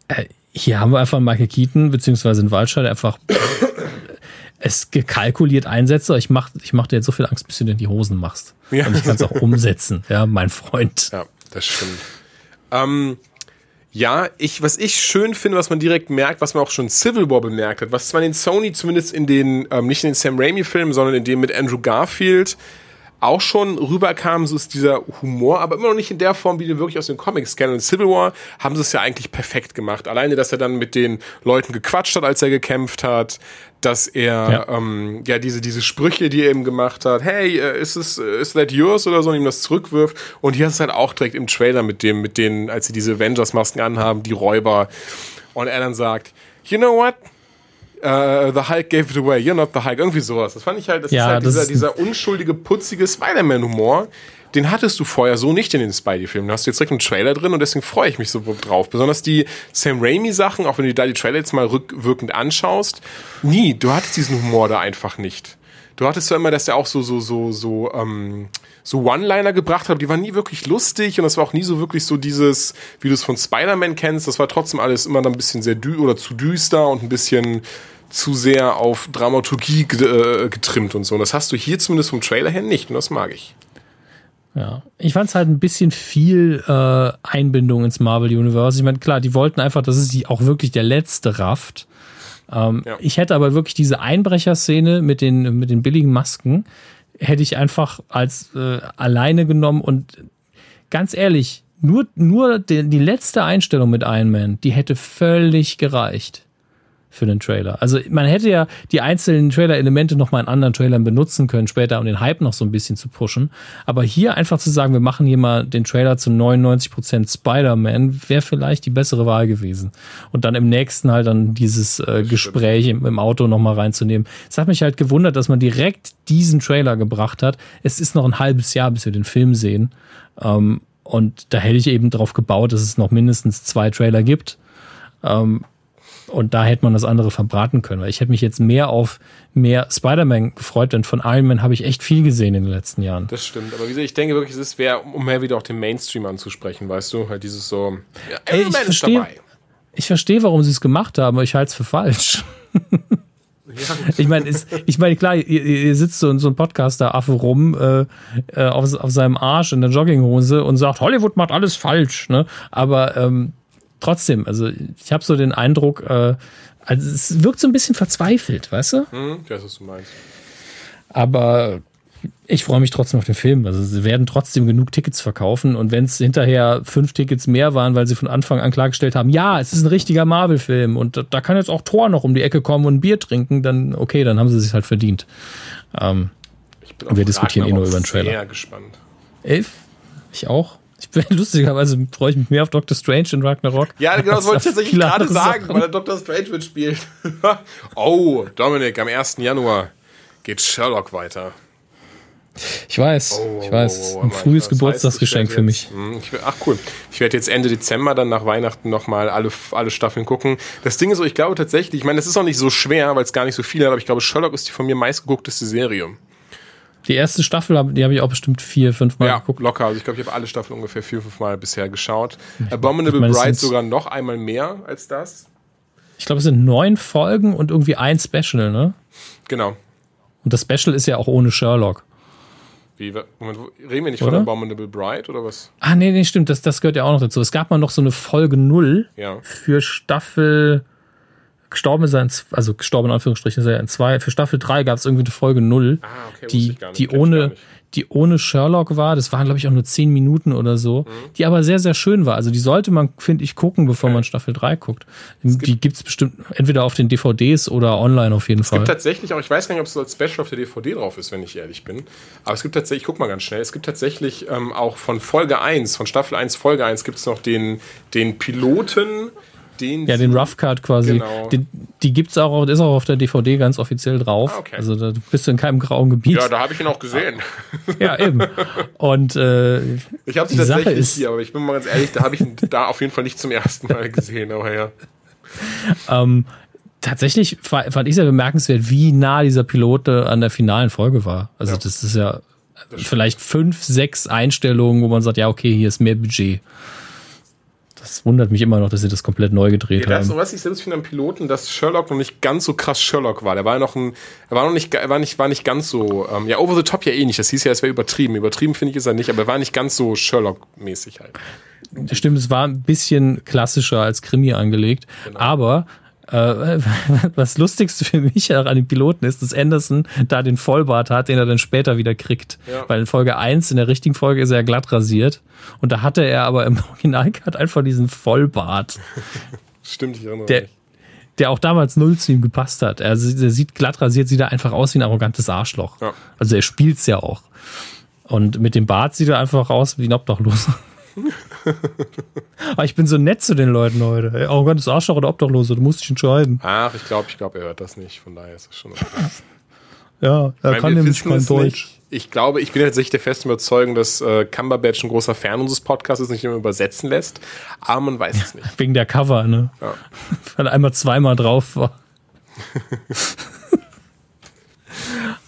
äh, hier haben wir einfach einen Michael Keaton, beziehungsweise einen Waldschall, der einfach es gekalkuliert einsetze. Ich mach, ich mach dir jetzt so viel Angst, bis du dir in die Hosen machst. Ja. Und ich kann es auch umsetzen, ja, mein Freund. Ja, das stimmt. Ähm, ja, ich, was ich schön finde, was man direkt merkt, was man auch schon in Civil War bemerkt hat, was zwar in Sony zumindest in den, ähm, nicht in den Sam Raimi-Filmen, sondern in dem mit Andrew Garfield auch schon rüberkam, so ist dieser Humor, aber immer noch nicht in der Form, wie den wirklich aus den Comics kennen. Und in Civil War haben sie es ja eigentlich perfekt gemacht. Alleine, dass er dann mit den Leuten gequatscht hat, als er gekämpft hat, dass er ja, ähm, ja diese diese Sprüche, die er eben gemacht hat, hey, äh, ist es ist that yours oder so, und ihm das zurückwirft. Und hier ist es halt auch direkt im Trailer mit dem mit denen, als sie diese Avengers-Masken anhaben, die Räuber, und er dann sagt, you know what? Uh, the Hulk gave it away, you're not the Hulk, irgendwie sowas. Das fand ich halt, das ja, ist halt das dieser, dieser unschuldige, putzige Spider-Man-Humor, den hattest du vorher so nicht in den Spidey-Filmen. Da hast du jetzt direkt einen Trailer drin und deswegen freue ich mich so drauf. Besonders die Sam Raimi-Sachen, auch wenn du da die Trailer jetzt mal rückwirkend anschaust, nie, du hattest diesen Humor da einfach nicht. Du hattest zwar immer, dass der auch so, so, so, so, ähm, so One-Liner gebracht hat, die waren nie wirklich lustig und das war auch nie so wirklich so dieses, wie du es von Spider-Man kennst, das war trotzdem alles immer dann ein bisschen sehr dü oder zu düster und ein bisschen zu sehr auf Dramaturgie äh, getrimmt und so. Und das hast du hier zumindest vom Trailer her nicht und das mag ich. Ja, ich fand es halt ein bisschen viel äh, Einbindung ins Marvel Universe. Ich meine, klar, die wollten einfach, dass es auch wirklich der letzte rafft. Ähm, ja. Ich hätte aber wirklich diese Einbrecherszene mit den, mit den billigen Masken, hätte ich einfach als äh, alleine genommen und ganz ehrlich, nur, nur die, die letzte Einstellung mit Iron Man, die hätte völlig gereicht für den Trailer. Also man hätte ja die einzelnen Trailer-Elemente noch mal in anderen Trailern benutzen können später, um den Hype noch so ein bisschen zu pushen. Aber hier einfach zu sagen, wir machen hier mal den Trailer zu 99% Spider-Man, wäre vielleicht die bessere Wahl gewesen. Und dann im nächsten halt dann dieses äh, Gespräch im, im, Auto noch mal reinzunehmen. Es hat mich halt gewundert, dass man direkt diesen Trailer gebracht hat. Es ist noch ein halbes Jahr, bis wir den Film sehen. Ähm, und da hätte ich eben drauf gebaut, dass es noch mindestens zwei Trailer gibt. Ähm, Und da hätte man das andere verbraten können. Weil ich hätte mich jetzt mehr auf mehr Spider-Man gefreut, denn von Iron Man habe ich echt viel gesehen in den letzten Jahren. Das stimmt, aber wie gesagt, ich denke wirklich, es ist wäre, um mehr wieder auch den Mainstream anzusprechen, weißt du? Halt dieses so, ja, Ey, ich verstehe, ich verstehe, warum sie es gemacht haben, aber ich halte es für falsch. ich meine, ich meine, klar, ihr, ihr sitzt so in so einem Podcaster-Affe rum äh, äh, auf, auf seinem Arsch in der Jogginghose und sagt, Hollywood macht alles falsch, ne? Aber ähm, trotzdem, also ich habe so den Eindruck, äh, also es wirkt so ein bisschen verzweifelt, weißt du? Hm, ich weiß, was du meinst. Aber ich freue mich trotzdem auf den Film. Also sie werden trotzdem genug Tickets verkaufen und wenn es hinterher fünf Tickets mehr waren, weil sie von Anfang an klargestellt haben, ja, es ist ein richtiger Marvel-Film und da, da, kann jetzt auch Thor noch um die Ecke kommen und ein Bier trinken, dann okay, dann haben sie sich halt verdient. Ähm, wir diskutieren eh nur über den Trailer. Sehr gespannt. Elf? Ich auch. Ich bin lustigerweise freue ich mich mehr auf Doctor Strange in Ragnarok. Ja, genau, das wollte ich tatsächlich gerade sagen, Sachen. weil er Doctor Strange mitspielt. oh, Dominik, am 1. Januar geht Sherlock weiter. Ich weiß, oh, ich weiß. Oh, oh, ein frühes Geburtstagsgeschenk für mich. Hm, ich, ach cool. Ich werde jetzt Ende Dezember dann nach Weihnachten nochmal alle, alle Staffeln gucken. Das Ding ist so, ich glaube tatsächlich, ich meine, es ist auch nicht so schwer, weil es gar nicht so viele hat, aber ich glaube, Sherlock ist die von mir meistgeguckteste Serie. Die erste Staffel, die habe ich auch bestimmt vier, fünf Mal ja, geguckt. locker. Also ich glaube, ich habe alle Staffeln ungefähr vier, fünf Mal bisher geschaut. Abominable meine, Bride sogar noch einmal mehr als das. Ich glaube, es sind neun Folgen und irgendwie ein Special, ne? Genau. Und das Special ist ja auch ohne Sherlock. Wie, Moment, reden wir nicht oder? von Abominable Bride oder was? Ah, nee, nee, stimmt. Das, das gehört ja auch noch dazu. Es gab mal noch so eine Folge 0 ja. für Staffel. Gestorben ist er in, also gestorben in Anführungsstrichen ist er in zwei. Für Staffel 3 gab es irgendwie eine Folge 0, ah, okay, die, die ohne, die ohne Sherlock war. Das waren, glaube ich, auch nur zehn Minuten oder so, mhm. die aber sehr, sehr schön war. Also die sollte man, finde ich, gucken, bevor okay. man Staffel 3 guckt. Gibt die gibt es bestimmt entweder auf den DVDs oder online auf jeden es Fall. Es gibt tatsächlich auch, ich weiß gar nicht, ob es so als Special auf der DVD drauf ist, wenn ich ehrlich bin. Aber es gibt tatsächlich, ich guck mal ganz schnell, es gibt tatsächlich ähm, auch von Folge 1, von Staffel 1, Folge 1 gibt es noch den, den Piloten den ja, den Rough Cut quasi. Genau. Den, die gibt's auch, ist auch auf der DVD ganz offiziell drauf. Ah, okay. Also da bist du in keinem grauen Gebiet. Ja, da habe ich ihn auch gesehen. ja, eben. Und äh, ich habe sie tatsächlich ist, hier, aber ich bin mal ganz ehrlich, da habe ich ihn da auf jeden Fall nicht zum ersten Mal gesehen, aber ja. Ähm, tatsächlich fand ich sehr bemerkenswert, wie nah dieser Pilot an der finalen Folge war. Also ja. das ist ja vielleicht fünf, sechs Einstellungen, wo man sagt, ja, okay, hier ist mehr Budget das wundert mich immer noch, dass sie das komplett neu gedreht ja, haben. Das, was ich selbst finde am Piloten, dass Sherlock noch nicht ganz so krass Sherlock war. Der war noch ein, er war noch nicht, er war nicht, war nicht ganz so, ähm, ja, over the top ja eh nicht. Das hieß ja, es wäre übertrieben. Übertrieben finde ich ist er nicht, aber er war nicht ganz so Sherlock-mäßig halt. Stimmt, es war ein bisschen klassischer als Krimi angelegt, genau. aber äh, was Lustigste für mich auch an den Piloten ist, dass Anderson da den Vollbart hat, den er dann später wieder kriegt. Ja. Weil in Folge 1, in der richtigen Folge, ist er glatt rasiert. Und da hatte er aber im Originalcut einfach diesen Vollbart. Stimmt, ich erinnere der, mich. Der auch damals null zu ihm gepasst hat. Er, er sieht glatt rasiert, sieht er einfach aus wie ein arrogantes Arschloch. Ja. Also er spielt's ja auch. Und mit dem Bart sieht er einfach aus wie ein Obdachloser. Aber ich bin so nett zu den Leuten heute. Arrogantes Arschloch oder Obdachlose, du musst dich entscheiden. Ach, ich glaube, ich glaube, er hört das nicht. Von daher ist es schon okay. ja, er meine, kann nämlich kein Deutsch. Nicht. Ich glaube, ich bin tatsächlich der festen Überzeugung, dass äh, Cumberbatch ein großer Fan unseres Podcasts ist, nicht immer übersetzen lässt. Aber man weiß es nicht. Wegen der Cover, ne? Ja. Weil er einmal zweimal drauf war.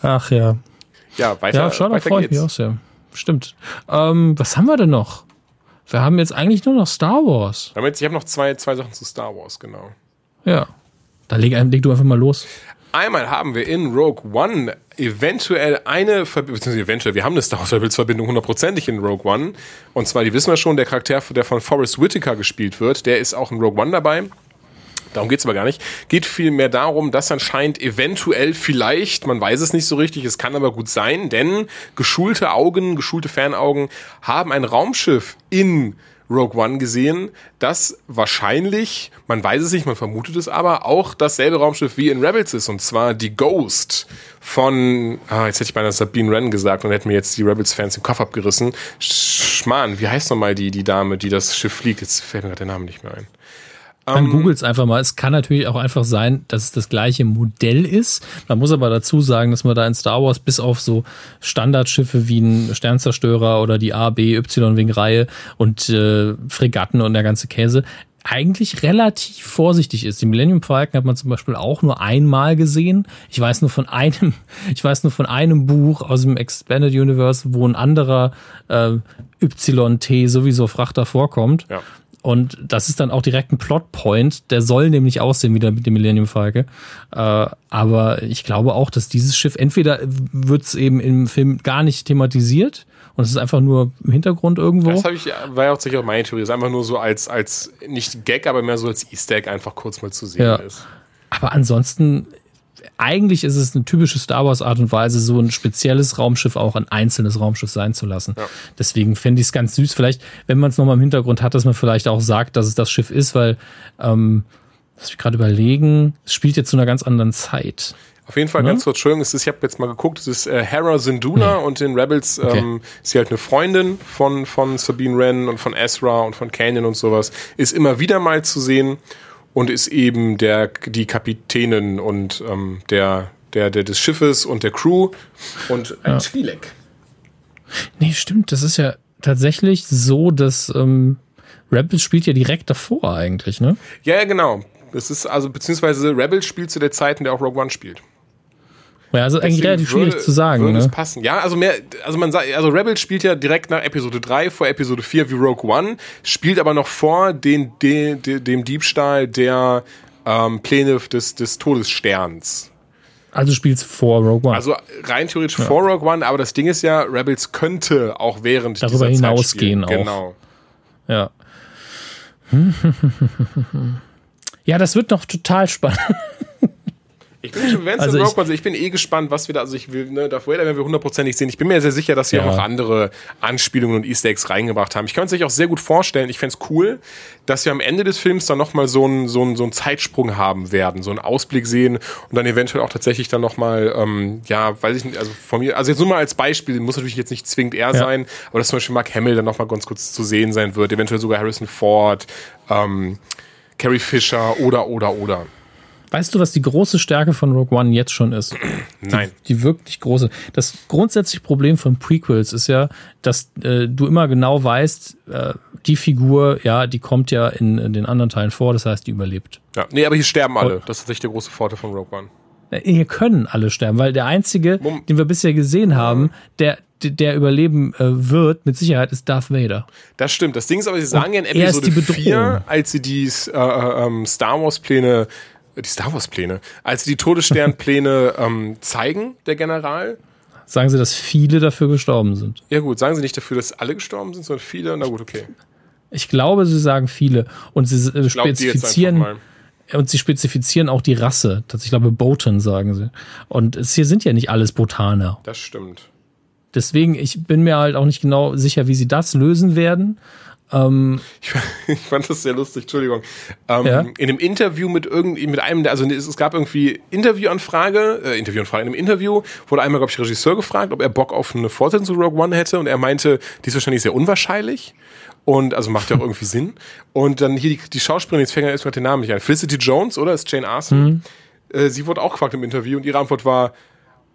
Ach ja. Ja, weiter, ja, Sherlock weiter freut mich auch sehr. Stimmt. Ähm, was haben wir denn noch? Wir haben jetzt eigentlich nur noch Star Wars. ich habe noch zwei, zwei Sachen zu Star Wars, genau. Ja. Da leg, leg du einfach mal los. Einmal haben wir in Rogue One eventuell eine Verbindung, beziehungsweise eventuell, wir haben eine Star Wars Verbindung hundertprozentig in Rogue One. Und zwar, die wissen wir schon, der Charakter, der von Forrest Whitaker gespielt wird, der ist auch in Rogue One dabei. Darum geht's aber gar nicht. Geht vielmehr darum, dass anscheinend eventuell vielleicht, man weiß es nicht so richtig, es kann aber gut sein, denn geschulte Augen, geschulte Fernaugen haben ein Raumschiff in Rogue One gesehen, das wahrscheinlich, man weiß es nicht, man vermutet es aber, auch dasselbe Raumschiff wie in Rebels ist, und zwar die Ghost von, ah, jetzt hätte ich beinahe Sabine Wren gesagt und hätte mir jetzt die Rebels-Fans den Kopf abgerissen. Schmarrn, wie heißt nochmal die, die Dame, die das Schiff fliegt? Jetzt fällt mir gerade der Name nicht mehr ein. Dann um, ähm, googelt es einfach mal. Es kann natürlich auch einfach sein, dass es das gleiche Modell ist. Man muss aber dazu sagen, dass man da in Star Wars bis auf so Standardschiffe wie ein Sternzerstörer oder die A, B, Y-Wing-Reihe und äh, Fregatten und der ganze Käse eigentlich relativ vorsichtig ist. Die Millennium Falcon hat man zum Beispiel auch nur einmal gesehen. Ich weiß nur von einem, ich weiß nur von einem Buch aus dem Expanded Universe, wo ein anderer äh, YT sowieso Frachter vorkommt. Ja. Und das ist dann auch direkt ein Plotpoint. Der soll nämlich aussehen wieder mit dem Millennium Falcon. Äh, aber ich glaube auch, dass dieses Schiff entweder wird es eben im Film gar nicht thematisiert und es ist einfach nur im Hintergrund irgendwo. Das ich, war ja auch sicher meine Theorie. Es ist einfach nur so als, als nicht Gag, aber mehr so als Easter Egg einfach kurz mal zu sehen Ja. ist. Aber ansonsten, eigentlich ist es eine typische Star Wars Art und Weise, so ein spezielles Raumschiff auch ein einzelnes Raumschiff sein zu lassen. Ja. Deswegen fände ich es ganz süß, vielleicht, wenn man es nochmal im Hintergrund hat, dass man vielleicht auch sagt, dass es das Schiff ist, weil, ähm, lass mich gerade überlegen, es spielt jetzt zu einer ganz anderen Zeit. Auf jeden Fall Ne? ganz kurz, Entschuldigung, es ist, ich habe jetzt mal geguckt, es ist äh, Hera Syndulla und in Rebels Okay. ähm, ist sie halt eine Freundin von, von Sabine Wren und von Ezra und von Canyon und sowas. Ist immer wieder mal zu sehen und ist eben der, die Kapitänin und ähm, der, der, der des Schiffes und der Crew und ein Twi'lek. Nee, stimmt, das ist ja tatsächlich so, dass ähm, Rebels spielt ja direkt davor eigentlich, ne? Ja, ja, genau. Das ist also, beziehungsweise Rebels spielt zu der Zeit, in der auch Rogue One spielt. Ja, also eigentlich relativ schwierig würde- zu sagen, Würde es ne? passen. Ja, also mehr, also man sagt, also Rebels spielt ja direkt nach Episode 3 vor Episode 4 wie Rogue One, spielt aber noch vor den, de, de, dem Diebstahl der ähm, Pläne des, des Todessterns. Also spielt's vor Rogue One. Also rein theoretisch vor Rogue One, aber das Ding ist ja, Rebels könnte auch während Darüber hinausgehen auch. Genau. Ja. Ja, das wird noch total spannend. Ich bin schon, wenn's Also ich- One, ich bin eh gespannt, was wir da, also ich will, ne, Darth Vader werden wir hundertprozentig sehen. Ich bin mir sehr sicher, dass sie Ja. auch noch andere Anspielungen und Easter Eggs reingebracht haben. Ich kann es sich auch sehr gut vorstellen. Ich fänd's cool, dass wir am Ende des Films dann nochmal so einen so einen- so einen Zeitsprung haben werden, so einen Ausblick sehen und dann eventuell auch tatsächlich dann nochmal, ähm, ja, weiß ich nicht, also von mir, also jetzt nur mal als Beispiel, muss natürlich jetzt nicht zwingend er sein, aber dass zum Beispiel Mark Hamill dann nochmal ganz kurz zu sehen sein wird, eventuell sogar Harrison Ford, ähm, Carrie Fisher oder, oder, oder. Weißt du, was die große Stärke von Rogue One jetzt schon ist? Nein. Die wirklich große. Das grundsätzliche Problem von Prequels ist ja, dass äh, du immer genau weißt, äh, die Figur, ja, die kommt ja in, in den anderen Teilen vor, das heißt, die überlebt. Ja, nee, aber hier sterben alle. Das ist tatsächlich der große Vorteil von Rogue One. Äh, Hier können alle sterben, weil der einzige, Mom- den wir bisher gesehen haben, der, der überleben äh, wird, mit Sicherheit, ist Darth Vader. Das stimmt. Das Ding ist aber, sie sagen ja in Episode die Bedrohung. 4, als sie die äh, äh, ähm, Star Wars Pläne, äh, die Star Wars Pläne, als sie die Todessternpläne ähm, zeigen, der General. Sagen sie, dass viele dafür gestorben sind. Ja gut, sagen sie nicht dafür, dass alle gestorben sind, sondern viele. Na gut, okay. Ich glaube, sie sagen viele. Und sie äh, spezifizieren. Und sie spezifizieren auch die Rasse. Das- Ich glaube, Botan sagen sie. Und es hier sind ja nicht alles Botaner. Das stimmt. Deswegen, ich bin mir halt auch nicht genau sicher, wie sie das lösen werden. Ich, ich fand das sehr lustig, Entschuldigung. Ähm, Ja. In einem Interview mit irgendwie mit einem, also es, es gab irgendwie Interviewanfrage, äh, Interviewanfrage, in einem Interview wurde einmal, glaube ich, Regisseur gefragt, ob er Bock auf eine Fortsetzung zu Rogue One hätte und er meinte, die ist wahrscheinlich sehr unwahrscheinlich. Und also macht ja auch irgendwie Sinn. Und dann hier die, die Schauspielerin, jetzt fängt er erstmal den Namen nicht ein. Felicity Jones, oder? Ist Jane Arson. Äh, sie wurde auch gefragt im Interview und ihre Antwort war,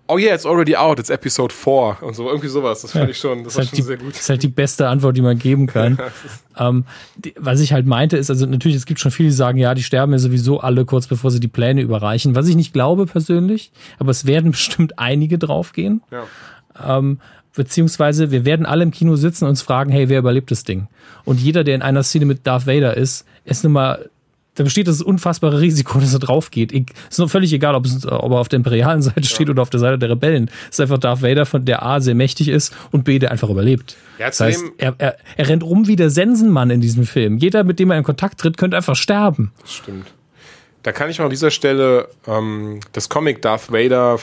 oh yeah, it's already out, it's episode 4 und so, irgendwie sowas. Das fand ich schon, das ist war halt, schon die, sehr gut. ist halt die beste Antwort, die man geben kann. ähm, die, was ich halt meinte, ist, also natürlich, es gibt schon viele, die sagen, ja, die sterben ja sowieso alle kurz bevor sie die Pläne überreichen. Was ich nicht glaube persönlich, aber es werden bestimmt einige draufgehen. Ja. Ähm, beziehungsweise wir werden alle im Kino sitzen und uns fragen, hey, wer überlebt das Ding? Und jeder, der in einer Szene mit Darth Vader ist, ist nun mal, da besteht das unfassbare Risiko, dass er drauf geht. Ich- Ist noch völlig egal, ob, es, ob er auf der imperialen Seite steht oder auf der Seite der Rebellen. Es ist einfach Darth Vader, von der A sehr mächtig ist und B, der einfach überlebt. Ja, das heißt, er, er, er rennt rum wie der Sensenmann in diesem Film. Jeder, mit dem er in Kontakt tritt, könnte einfach sterben. Stimmt. Da kann ich auch an dieser Stelle ähm, das Comic Darth Vader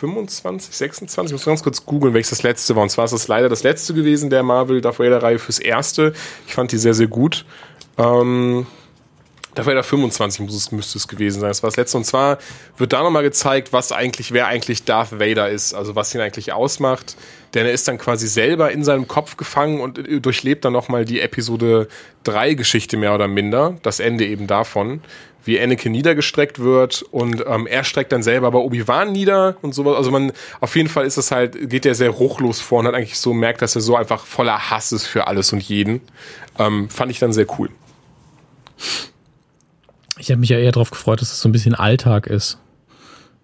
25, 26, ich muss ganz kurz googeln, welches das letzte war. Und zwar ist das leider das letzte gewesen der Marvel Darth Vader Reihe fürs erste. Ich fand die sehr, sehr gut. Ähm, Darth Vader 25 muss es, müsste es gewesen sein. Das war das letzte. Und zwar wird da nochmal gezeigt, was eigentlich, wer eigentlich Darth Vader ist, also was ihn eigentlich ausmacht. Denn er ist dann quasi selber in seinem Kopf gefangen und äh, durchlebt dann nochmal die Episode 3 Geschichte mehr oder minder. Das Ende eben davon. Wie Anakin niedergestreckt wird und ähm, er streckt dann selber aber Obi-Wan nieder und sowas. Also man, auf jeden Fall ist es halt, geht er sehr ruchlos vor und hat eigentlich so merkt, dass er so einfach voller Hass ist für alles und jeden. Ähm, fand ich dann sehr cool. Ich habe mich ja eher darauf gefreut, dass es das so ein bisschen Alltag ist.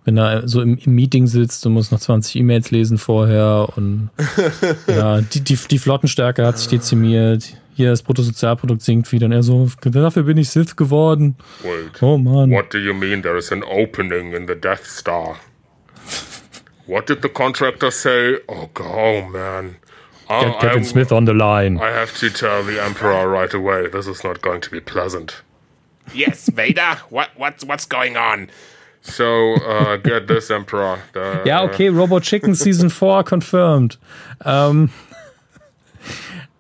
Wenn er so im, im Meeting sitzt und muss noch 20 E-Mails lesen vorher und ja, die, die, die Flottenstärke hat sich dezimiert. Hier das Bruttosozialprodukt sinkt wieder und er so, dafür bin ich Sith geworden. Wait. Oh Mann. What do you mean there is an opening in the Death Star? What did the contractor say? Oh, go, oh man. Get Kevin I- Smith on the line. I have to tell the Emperor right away. This is not going to be pleasant. Yes, Vader. What what's what's going on? So uh, get this, Emperor. The, Ja, okay, Robot Chicken Season 4 confirmed. Ähm,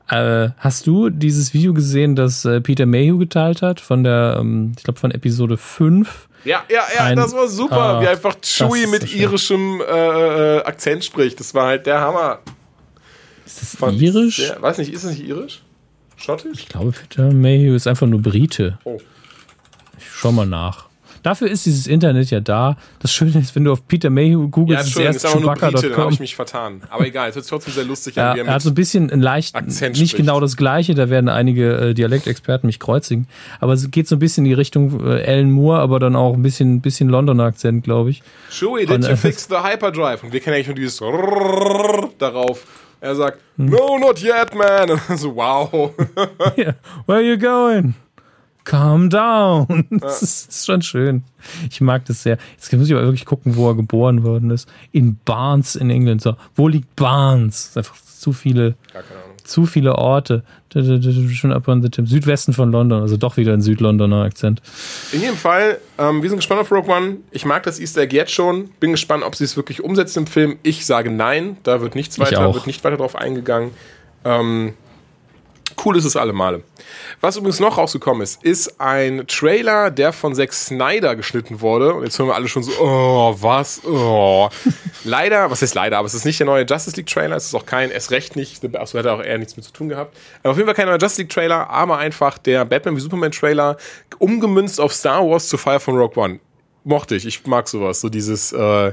äh, hast du dieses Video gesehen, das äh, Peter Mayhew geteilt hat von der, ähm, ich glaube von Episode 5? Ja, ja, ja, Ein- das war super, Ah, wie einfach Chewie mit so irischem äh, äh, Akzent spricht. Das war halt der Hammer. Ist das Fand irisch? Sehr, weiß nicht, ist es nicht irisch? Schottisch? Ich glaube, Peter Mayhew ist einfach nur Brite. Oh. Schau mal nach. Dafür ist dieses Internet ja da. Das Schöne ist, wenn du auf Peter Mayhew Ja, googelst, ist Entschuldigung, ist erst Brite, dann habe Chewbacca.com. ich mich vertan. Aber egal, es sich trotzdem sehr lustig Ja, er hat so ein bisschen ein leicht, Akzent nicht spricht. genau das Gleiche, da werden einige äh, Dialektexperten mich kreuzigen, aber es geht so ein bisschen in die Richtung äh, Alan Moore, aber dann auch ein bisschen, bisschen Londoner Akzent, glaube ich. Chewie, did you fix the Hyperdrive? Und wir kennen eigentlich nur dieses darauf. Er sagt, no, not yet, man. Und so, wow. Yeah, where are you going? Calm down. Das ist, schon schön. Ich mag das sehr. Jetzt muss ich aber wirklich gucken, wo er geboren worden ist. In Barnes in England. So, wo liegt Barnes? Das ist einfach zu viele, zu viele Orte. Schon up on the. Südwesten von London, also doch wieder ein Südlondoner Akzent. In jedem Fall, ähm, wir sind gespannt auf Rogue One. Ich mag das Easter Egg jetzt schon. Bin gespannt, ob sie es wirklich umsetzen im Film. Ich sage nein. Da wird nichts weiter, wird nicht weiter drauf eingegangen. Ähm, cool ist es alle Male. Was übrigens noch rausgekommen ist, ist ein Trailer, der von Zack Snyder geschnitten wurde. Und jetzt hören wir alle schon so, oh, was? Oh. leider, was heißt leider, aber es ist nicht der neue Justice League Trailer, es ist auch kein, es recht nicht, achso, hätte auch eher nichts mit zu tun gehabt. Aber auf jeden Fall kein neuer Justice League Trailer, aber einfach der Batman wie Superman Trailer, umgemünzt auf Star Wars zur Feier von Rogue One. Mochte ich, ich mag sowas, so dieses, äh,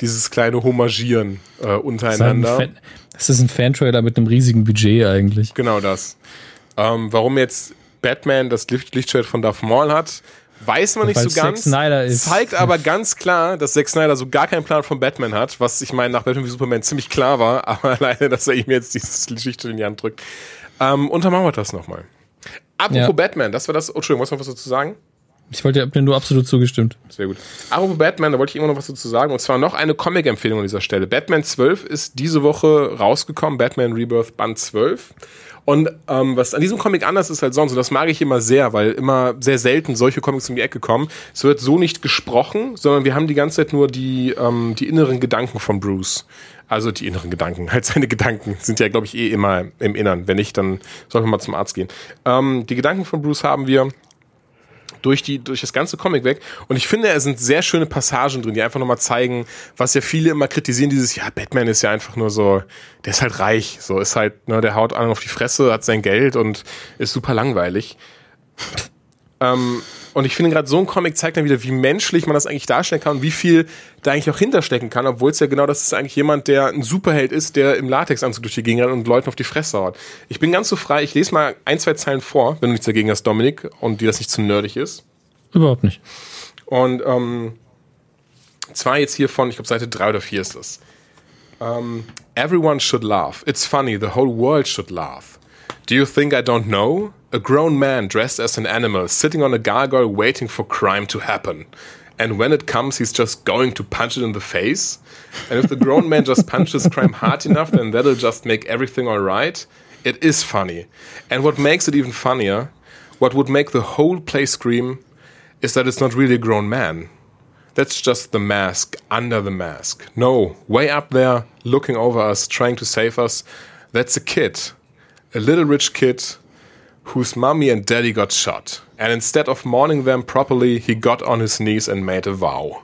dieses kleine Homagieren äh, ist, untereinander. Fan, das ist ein Fan-Trailer mit einem riesigen Budget eigentlich. Genau das. Ähm, warum jetzt Batman das Licht Lichtschwert von Darth Maul hat, weiß man nicht so es ganz. Zeigt aber ganz klar, dass Zack Snyder so gar keinen Plan von Batman hat, was ich meine nach Batman wie Superman ziemlich klar war, aber leider, dass er ihm jetzt dieses Lichtschwert in die Hand drückt. Ähm, untermauert das nochmal. Apropos Ja. Batman, das war das. Oh, Entschuldigung, du noch was dazu sagen? Ich wollte hab dir nur absolut zugestimmt. Sehr gut. Apropos Batman, da wollte ich immer noch was dazu sagen. Und zwar noch eine Comic-Empfehlung an dieser Stelle. Batman 12 ist diese Woche rausgekommen. Batman Rebirth Band 12. Und ähm, was an diesem Comic anders ist als sonst, und das mag ich immer sehr, weil immer sehr selten solche Comics um die Ecke kommen, es wird so nicht gesprochen, sondern wir haben die ganze Zeit nur die, ähm, die inneren Gedanken von Bruce. Also die inneren Gedanken, halt seine Gedanken sind ja, glaube ich, eh immer im Innern. Wenn nicht, dann sollten wir mal zum Arzt gehen. Ähm, die Gedanken von Bruce haben wir durch, die, durch das ganze Comic weg. Und ich finde, es sind sehr schöne Passagen drin, die einfach nochmal zeigen, was ja viele immer kritisieren, dieses, ja, Batman ist ja einfach nur so, der ist halt reich, so ist halt, ne, der haut anderen auf die Fresse, hat sein Geld und ist super langweilig. ähm, und ich finde gerade so ein Comic zeigt dann wieder, wie menschlich man das eigentlich darstellen kann und wie viel da eigentlich auch hinterstecken kann, obwohl es ja genau das ist eigentlich jemand, der ein Superheld ist, der im Latexanzug durch die Gegend rennt und Leuten auf die Fresse haut. Ich bin ganz so frei, ich lese mal ein, zwei Zeilen vor, wenn du nichts dagegen hast, Dominik, und dir das nicht zu nerdig ist. Überhaupt nicht. Und ähm, zwar jetzt hier von, ich glaube, Seite 3 oder 4 ist das. Um, everyone should laugh. It's funny, the whole world should laugh. Do you think I don't know? A grown man dressed as an animal, sitting on a gargoyle waiting for crime to happen. And when it comes, he's just going to punch it in the face. And if the grown man just punches crime hard enough, then that'll just make everything alright. It is funny. And what makes it even funnier, what would make the whole place scream, is that it's not really a grown man. That's just the mask under the mask. No, way up there, looking over us, trying to save us, that's a kid. A little rich kid whose mommy and daddy got shot. And instead of mourning them properly, he got on his knees and made a vow.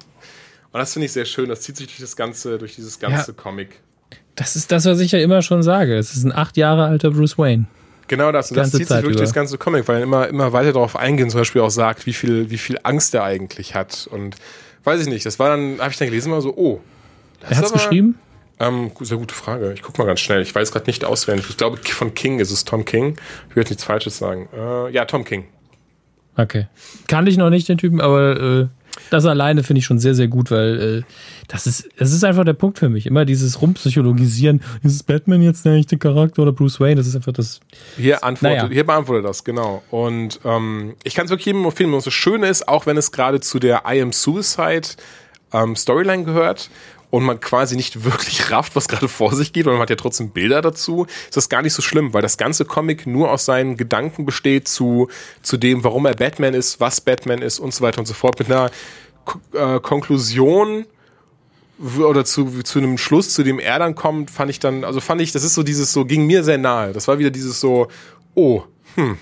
Und das finde ich sehr schön. Das zieht sich durch das ganze, durch dieses ganze Ja. Comic. Das ist das, was ich ja immer schon sage. Es ist ein acht Jahre alter Bruce Wayne. Genau das. Und das zieht sich Zeit wirklich über. das ganze Comic, weil er immer, immer weiter darauf eingehen, zum Beispiel auch sagt, wie viel, wie viel Angst er eigentlich hat. Und weiß ich nicht, das war dann, habe ich dann gelesen, mal so, oh. Er ist aber- geschrieben? Ähm, sehr gute Frage. Ich guck mal ganz schnell. Ich weiß gerade nicht auswendig. Ich glaube, von King ist es Tom King. Ich jetzt nichts Falsches sagen. Äh, ja, Tom King. Okay. Kannte ich noch nicht, den Typen, aber äh, das alleine finde ich schon sehr, sehr gut, weil äh, das ist, das ist einfach der Punkt für mich. Immer dieses Rumpsychologisieren, ist Batman jetzt der echte Charakter oder Bruce Wayne? Das ist einfach das. Hier, antwortet, Naja. hier beantwortet das, genau. Und ähm, ich kann es wirklich jedem empfehlen. Und das Schöne ist, auch wenn es gerade zu der I Am Suicide ähm, Storyline gehört und man quasi nicht wirklich rafft, was gerade vor sich geht, weil man hat ja trotzdem Bilder dazu, ist das gar nicht so schlimm, weil das ganze Comic nur aus seinen Gedanken besteht zu, zu dem, warum er Batman ist, was Batman ist und so weiter und so fort, mit einer Ko äh, Konklusion oder zu, zu einem Schluss, zu dem er dann kommt, fand ich dann, also fand ich, das ist so dieses so, ging mir sehr nahe. Das war wieder dieses so, oh, hm,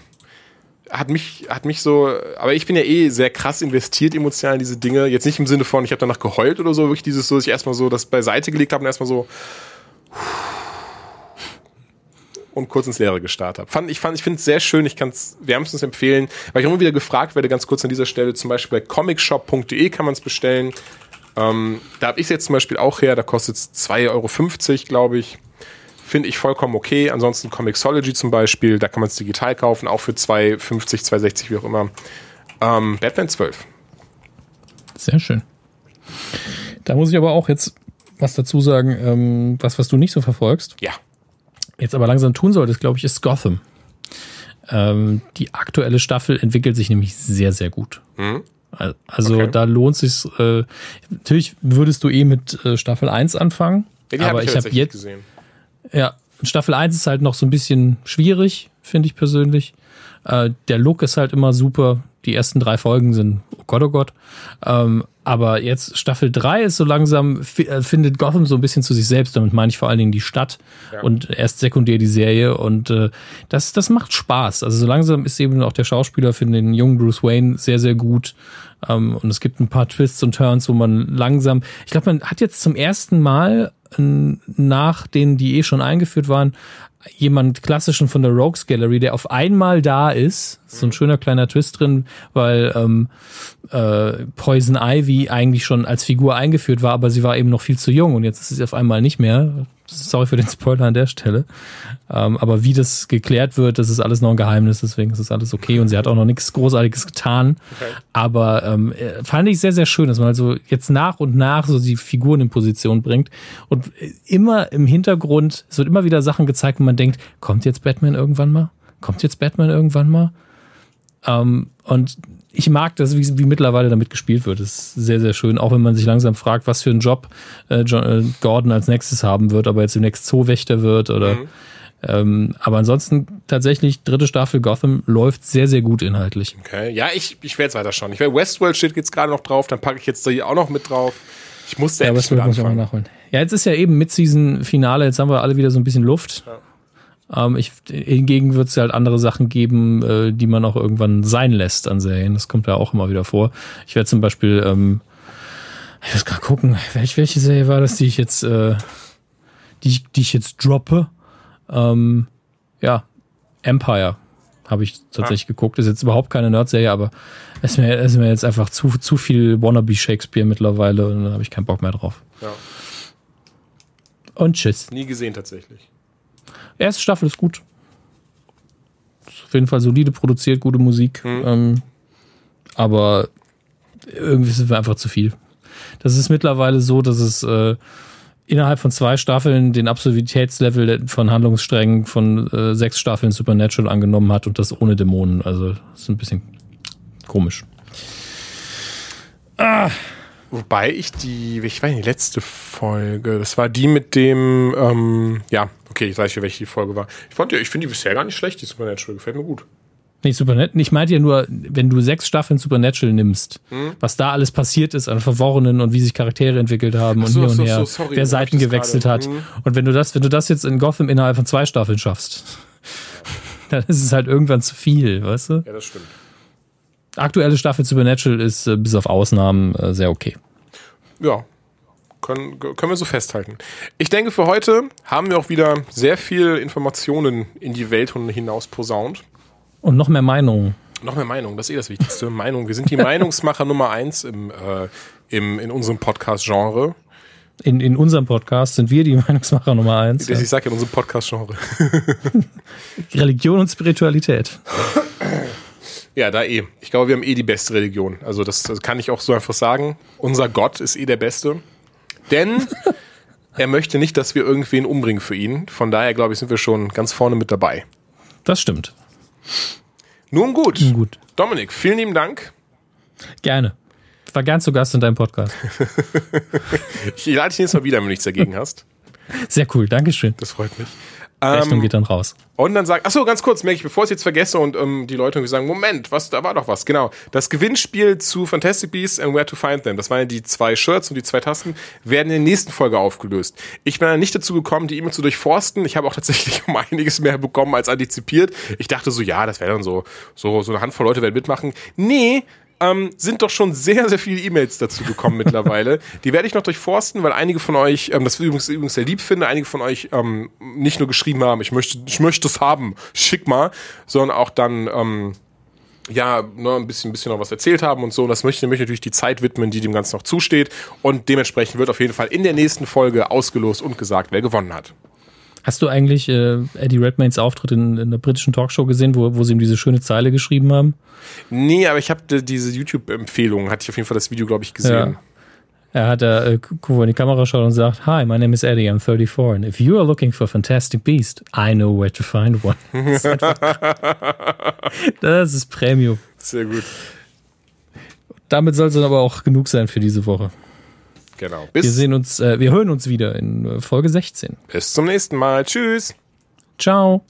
hat mich, hat mich so, aber ich bin ja eh sehr krass investiert emotional in diese Dinge. Jetzt nicht im Sinne von, ich habe danach geheult oder so, wirklich dieses so, dass ich erstmal so das beiseite gelegt habe und erstmal so und kurz ins Leere gestartet habe. Fand, ich fand, ich finde es sehr schön, ich kann es wärmstens empfehlen, weil ich immer wieder gefragt werde, ganz kurz an dieser Stelle, zum Beispiel bei comicshop.de kann man es bestellen. Ähm, da habe ich jetzt zum Beispiel auch her, da kostet es 2,50 Euro, glaube ich. Finde ich vollkommen okay. Ansonsten Comixology zum Beispiel, da kann man es digital kaufen, auch für 2,50, 2,60, wie auch immer. Ähm, Batman 12. Sehr schön. Da muss ich aber auch jetzt was dazu sagen, ähm, was, was du nicht so verfolgst, Ja. jetzt aber langsam tun solltest, glaube ich, ist Gotham. Ähm, die aktuelle Staffel entwickelt sich nämlich sehr, sehr gut. Al- Also Okay. da lohnt sich äh, natürlich würdest du eh mit äh, Staffel 1 anfangen, Ja, die aber hab ich habe tatsächlich jetzt gesehen. Ja, Staffel 1 ist halt noch so ein bisschen schwierig, finde ich persönlich. Äh, der Look ist halt immer super. Die ersten drei Folgen sind, oh Gott, oh Gott. Ähm, aber jetzt Staffel 3 ist so langsam, äh, findet Gotham so ein bisschen zu sich selbst. Damit meine ich vor allen Dingen die Stadt Ja. und erst sekundär die Serie. Und äh, das, das macht Spaß. Also so langsam ist eben auch der Schauspieler für den jungen Bruce Wayne sehr, sehr gut. Ähm, und es gibt ein paar Twists und Turns, wo man langsam, ich glaube, man hat jetzt zum ersten Mal nach denen, die eh schon eingeführt waren, jemand klassischen von der Rogues Gallery, der auf einmal da ist. So ein schöner kleiner Twist drin, weil ähm, äh, Poison Ivy eigentlich schon als Figur eingeführt war, aber sie war eben noch viel zu jung und jetzt ist sie auf einmal nicht mehr. Sorry für den Spoiler an der Stelle. Ähm, aber wie das geklärt wird, das ist alles noch ein Geheimnis, deswegen ist das alles okay und sie hat auch noch nichts Großartiges getan. Aber ähm, äh, fand ich sehr, sehr schön, dass man also jetzt nach und nach so die Figuren in Position bringt und äh, immer im Hintergrund, es wird immer wieder Sachen gezeigt, wo man denkt, kommt jetzt Batman irgendwann mal? Kommt jetzt Batman irgendwann mal? Ähm, und ich mag das, wie, wie mittlerweile damit gespielt wird. Das ist sehr, sehr schön. Auch wenn man sich langsam fragt, was für einen Job äh, John, äh, Gordon als nächstes haben wird, ob er jetzt demnächst Zoowächter wird oder. Ähm, aber ansonsten tatsächlich, dritte Staffel Gotham läuft sehr, sehr gut inhaltlich. Okay. Ja, ich, ich werde es weiter schauen. Ich werde Westworld steht jetzt gerade noch drauf, dann packe ich jetzt da hier auch noch mit drauf. Ich musste Ja, mit muss ich auch nachholen. Ja, jetzt ist ja eben Mid-Season-Finale, jetzt haben wir alle wieder so ein bisschen Luft. Ähm, ich, hingegen wird es halt andere Sachen geben, äh, die man auch irgendwann sein lässt an Serien. Das kommt ja auch immer wieder vor. Ich werde zum Beispiel, ähm, ich muss gerade gucken, welch, welche Serie war das, die ich jetzt, äh, die, ich- die ich jetzt droppe? Ähm, ja, Empire habe ich tatsächlich geguckt. Ist jetzt überhaupt keine Nerd-Serie, aber es ist mir, ist mir jetzt einfach zu, zu viel Wannabe Shakespeare mittlerweile und da habe ich keinen Bock mehr drauf. Ja. Und tschüss. Nie gesehen tatsächlich. Erste Staffel ist gut. Ist auf jeden Fall solide produziert, gute Musik. Ähm, aber irgendwie es mir einfach zu viel. Das ist mittlerweile so, dass es äh, innerhalb von zwei Staffeln den Absurditätslevel von Handlungssträngen von äh, sechs Staffeln Supernatural angenommen hat und das ohne Dämonen. Also das ist ein bisschen komisch. Wobei ich die, ich weiß nicht, die letzte Folge, das war die mit dem, ähm, ja, okay, ich weiß nicht, welche die Folge war. Ich fand die, ich finde die bisher gar nicht schlecht, die Supernatural, gefällt mir gut. Nicht Supernatural. Ich meinte ja nur, wenn du sechs Staffeln Supernatural nimmst, Hm? was da alles passiert ist an Verworrenen und wie sich Charaktere entwickelt haben und so, hier und her, so, sorry, wer Seiten gewechselt gerade. hat. Hm. Und wenn du das, wenn du das jetzt in Gotham innerhalb von zwei Staffeln schaffst, dann ist es halt irgendwann zu viel, weißt du? Ja, das stimmt. Aktuelle Staffel Supernatural ist äh, bis auf Ausnahmen äh, sehr okay. Ja, können, können wir so festhalten. Ich denke, für heute haben wir auch wieder sehr viel Informationen in die Welt hinaus posaunt. Und noch mehr Meinungen. Noch mehr Meinung, das ist eh das Wichtigste. Meinung. Wir sind die Meinungsmacher Nummer eins im, äh, im, in unserem Podcast-Genre. In, in unserem Podcast sind wir die Meinungsmacher Nummer eins. Das- Ich sage ja in unserem Podcast-Genre. Religion und Spiritualität. Ja, da eh. Ich glaube, wir haben eh die beste Religion. Also das, das kann ich auch so einfach sagen. Unser Gott ist eh der Beste. Denn er möchte nicht, dass wir irgendwen umbringen für ihn. Von daher, glaube ich, sind wir schon ganz vorne mit dabei. Das stimmt. Nun gut. Nun gut. Dominik, vielen lieben Dank. Gerne. Ich war gern zu Gast in deinem Podcast. Ich lade dich nächstes Mal wieder, wenn du nichts dagegen hast. Sehr cool, Dankeschön. Das freut mich. Rechnung Ähm, geht dann raus. Und dann sagt, ach so, ganz kurz, merke ich, bevor ich es jetzt vergesse und ähm, die Leute irgendwie sagen, Moment, was, da war doch was. Genau. Das Gewinnspiel zu Fantastic Beasts and Where to Find Them, das waren ja die zwei Shirts und die zwei Tasten, werden in der nächsten Folge aufgelöst. Ich bin dann nicht dazu gekommen, die E-Mail zu durchforsten. Ich habe auch tatsächlich um einiges mehr bekommen als antizipiert. Ich dachte so, ja, das wäre dann so, so, so eine Handvoll Leute werden mitmachen. Nee, ähm, sind doch schon sehr, sehr viele E-Mails dazu gekommen mittlerweile. Die werde ich noch durchforsten, weil einige von euch, ähm, das übrigens, übrigens sehr lieb finde, einige von euch ähm, nicht nur geschrieben haben, ich möchte, ich möchte es haben, schick mal, sondern auch dann ähm, ja, nur ein bisschen, ein bisschen noch was erzählt haben und so. Und das möchte ich natürlich die Zeit widmen, die dem Ganzen noch zusteht. Und dementsprechend wird auf jeden Fall in der nächsten Folge ausgelost und gesagt, wer gewonnen hat. Hast du eigentlich äh, Eddie Redmaynes Auftritt in, in der britischen Talkshow gesehen, wo, wo sie ihm diese schöne Zeile geschrieben haben? Nee, aber ich habe diese YouTube-Empfehlung, hatte ich auf jeden Fall das Video, glaube ich, gesehen. Er hat da äh, in die Kamera schaut und sagt, Hi, my name is Eddie, I'm 34 and if you are looking for a fantastic beast, I know where to find one. Das ist, einfach- das ist Premium. Sehr gut. Damit soll es dann aber auch genug sein für diese Woche. Genau. Wir Bis, sehen uns, äh, wir hören uns wieder in äh, Folge 16. bis zum nächsten Mal. Tschüss. Ciao.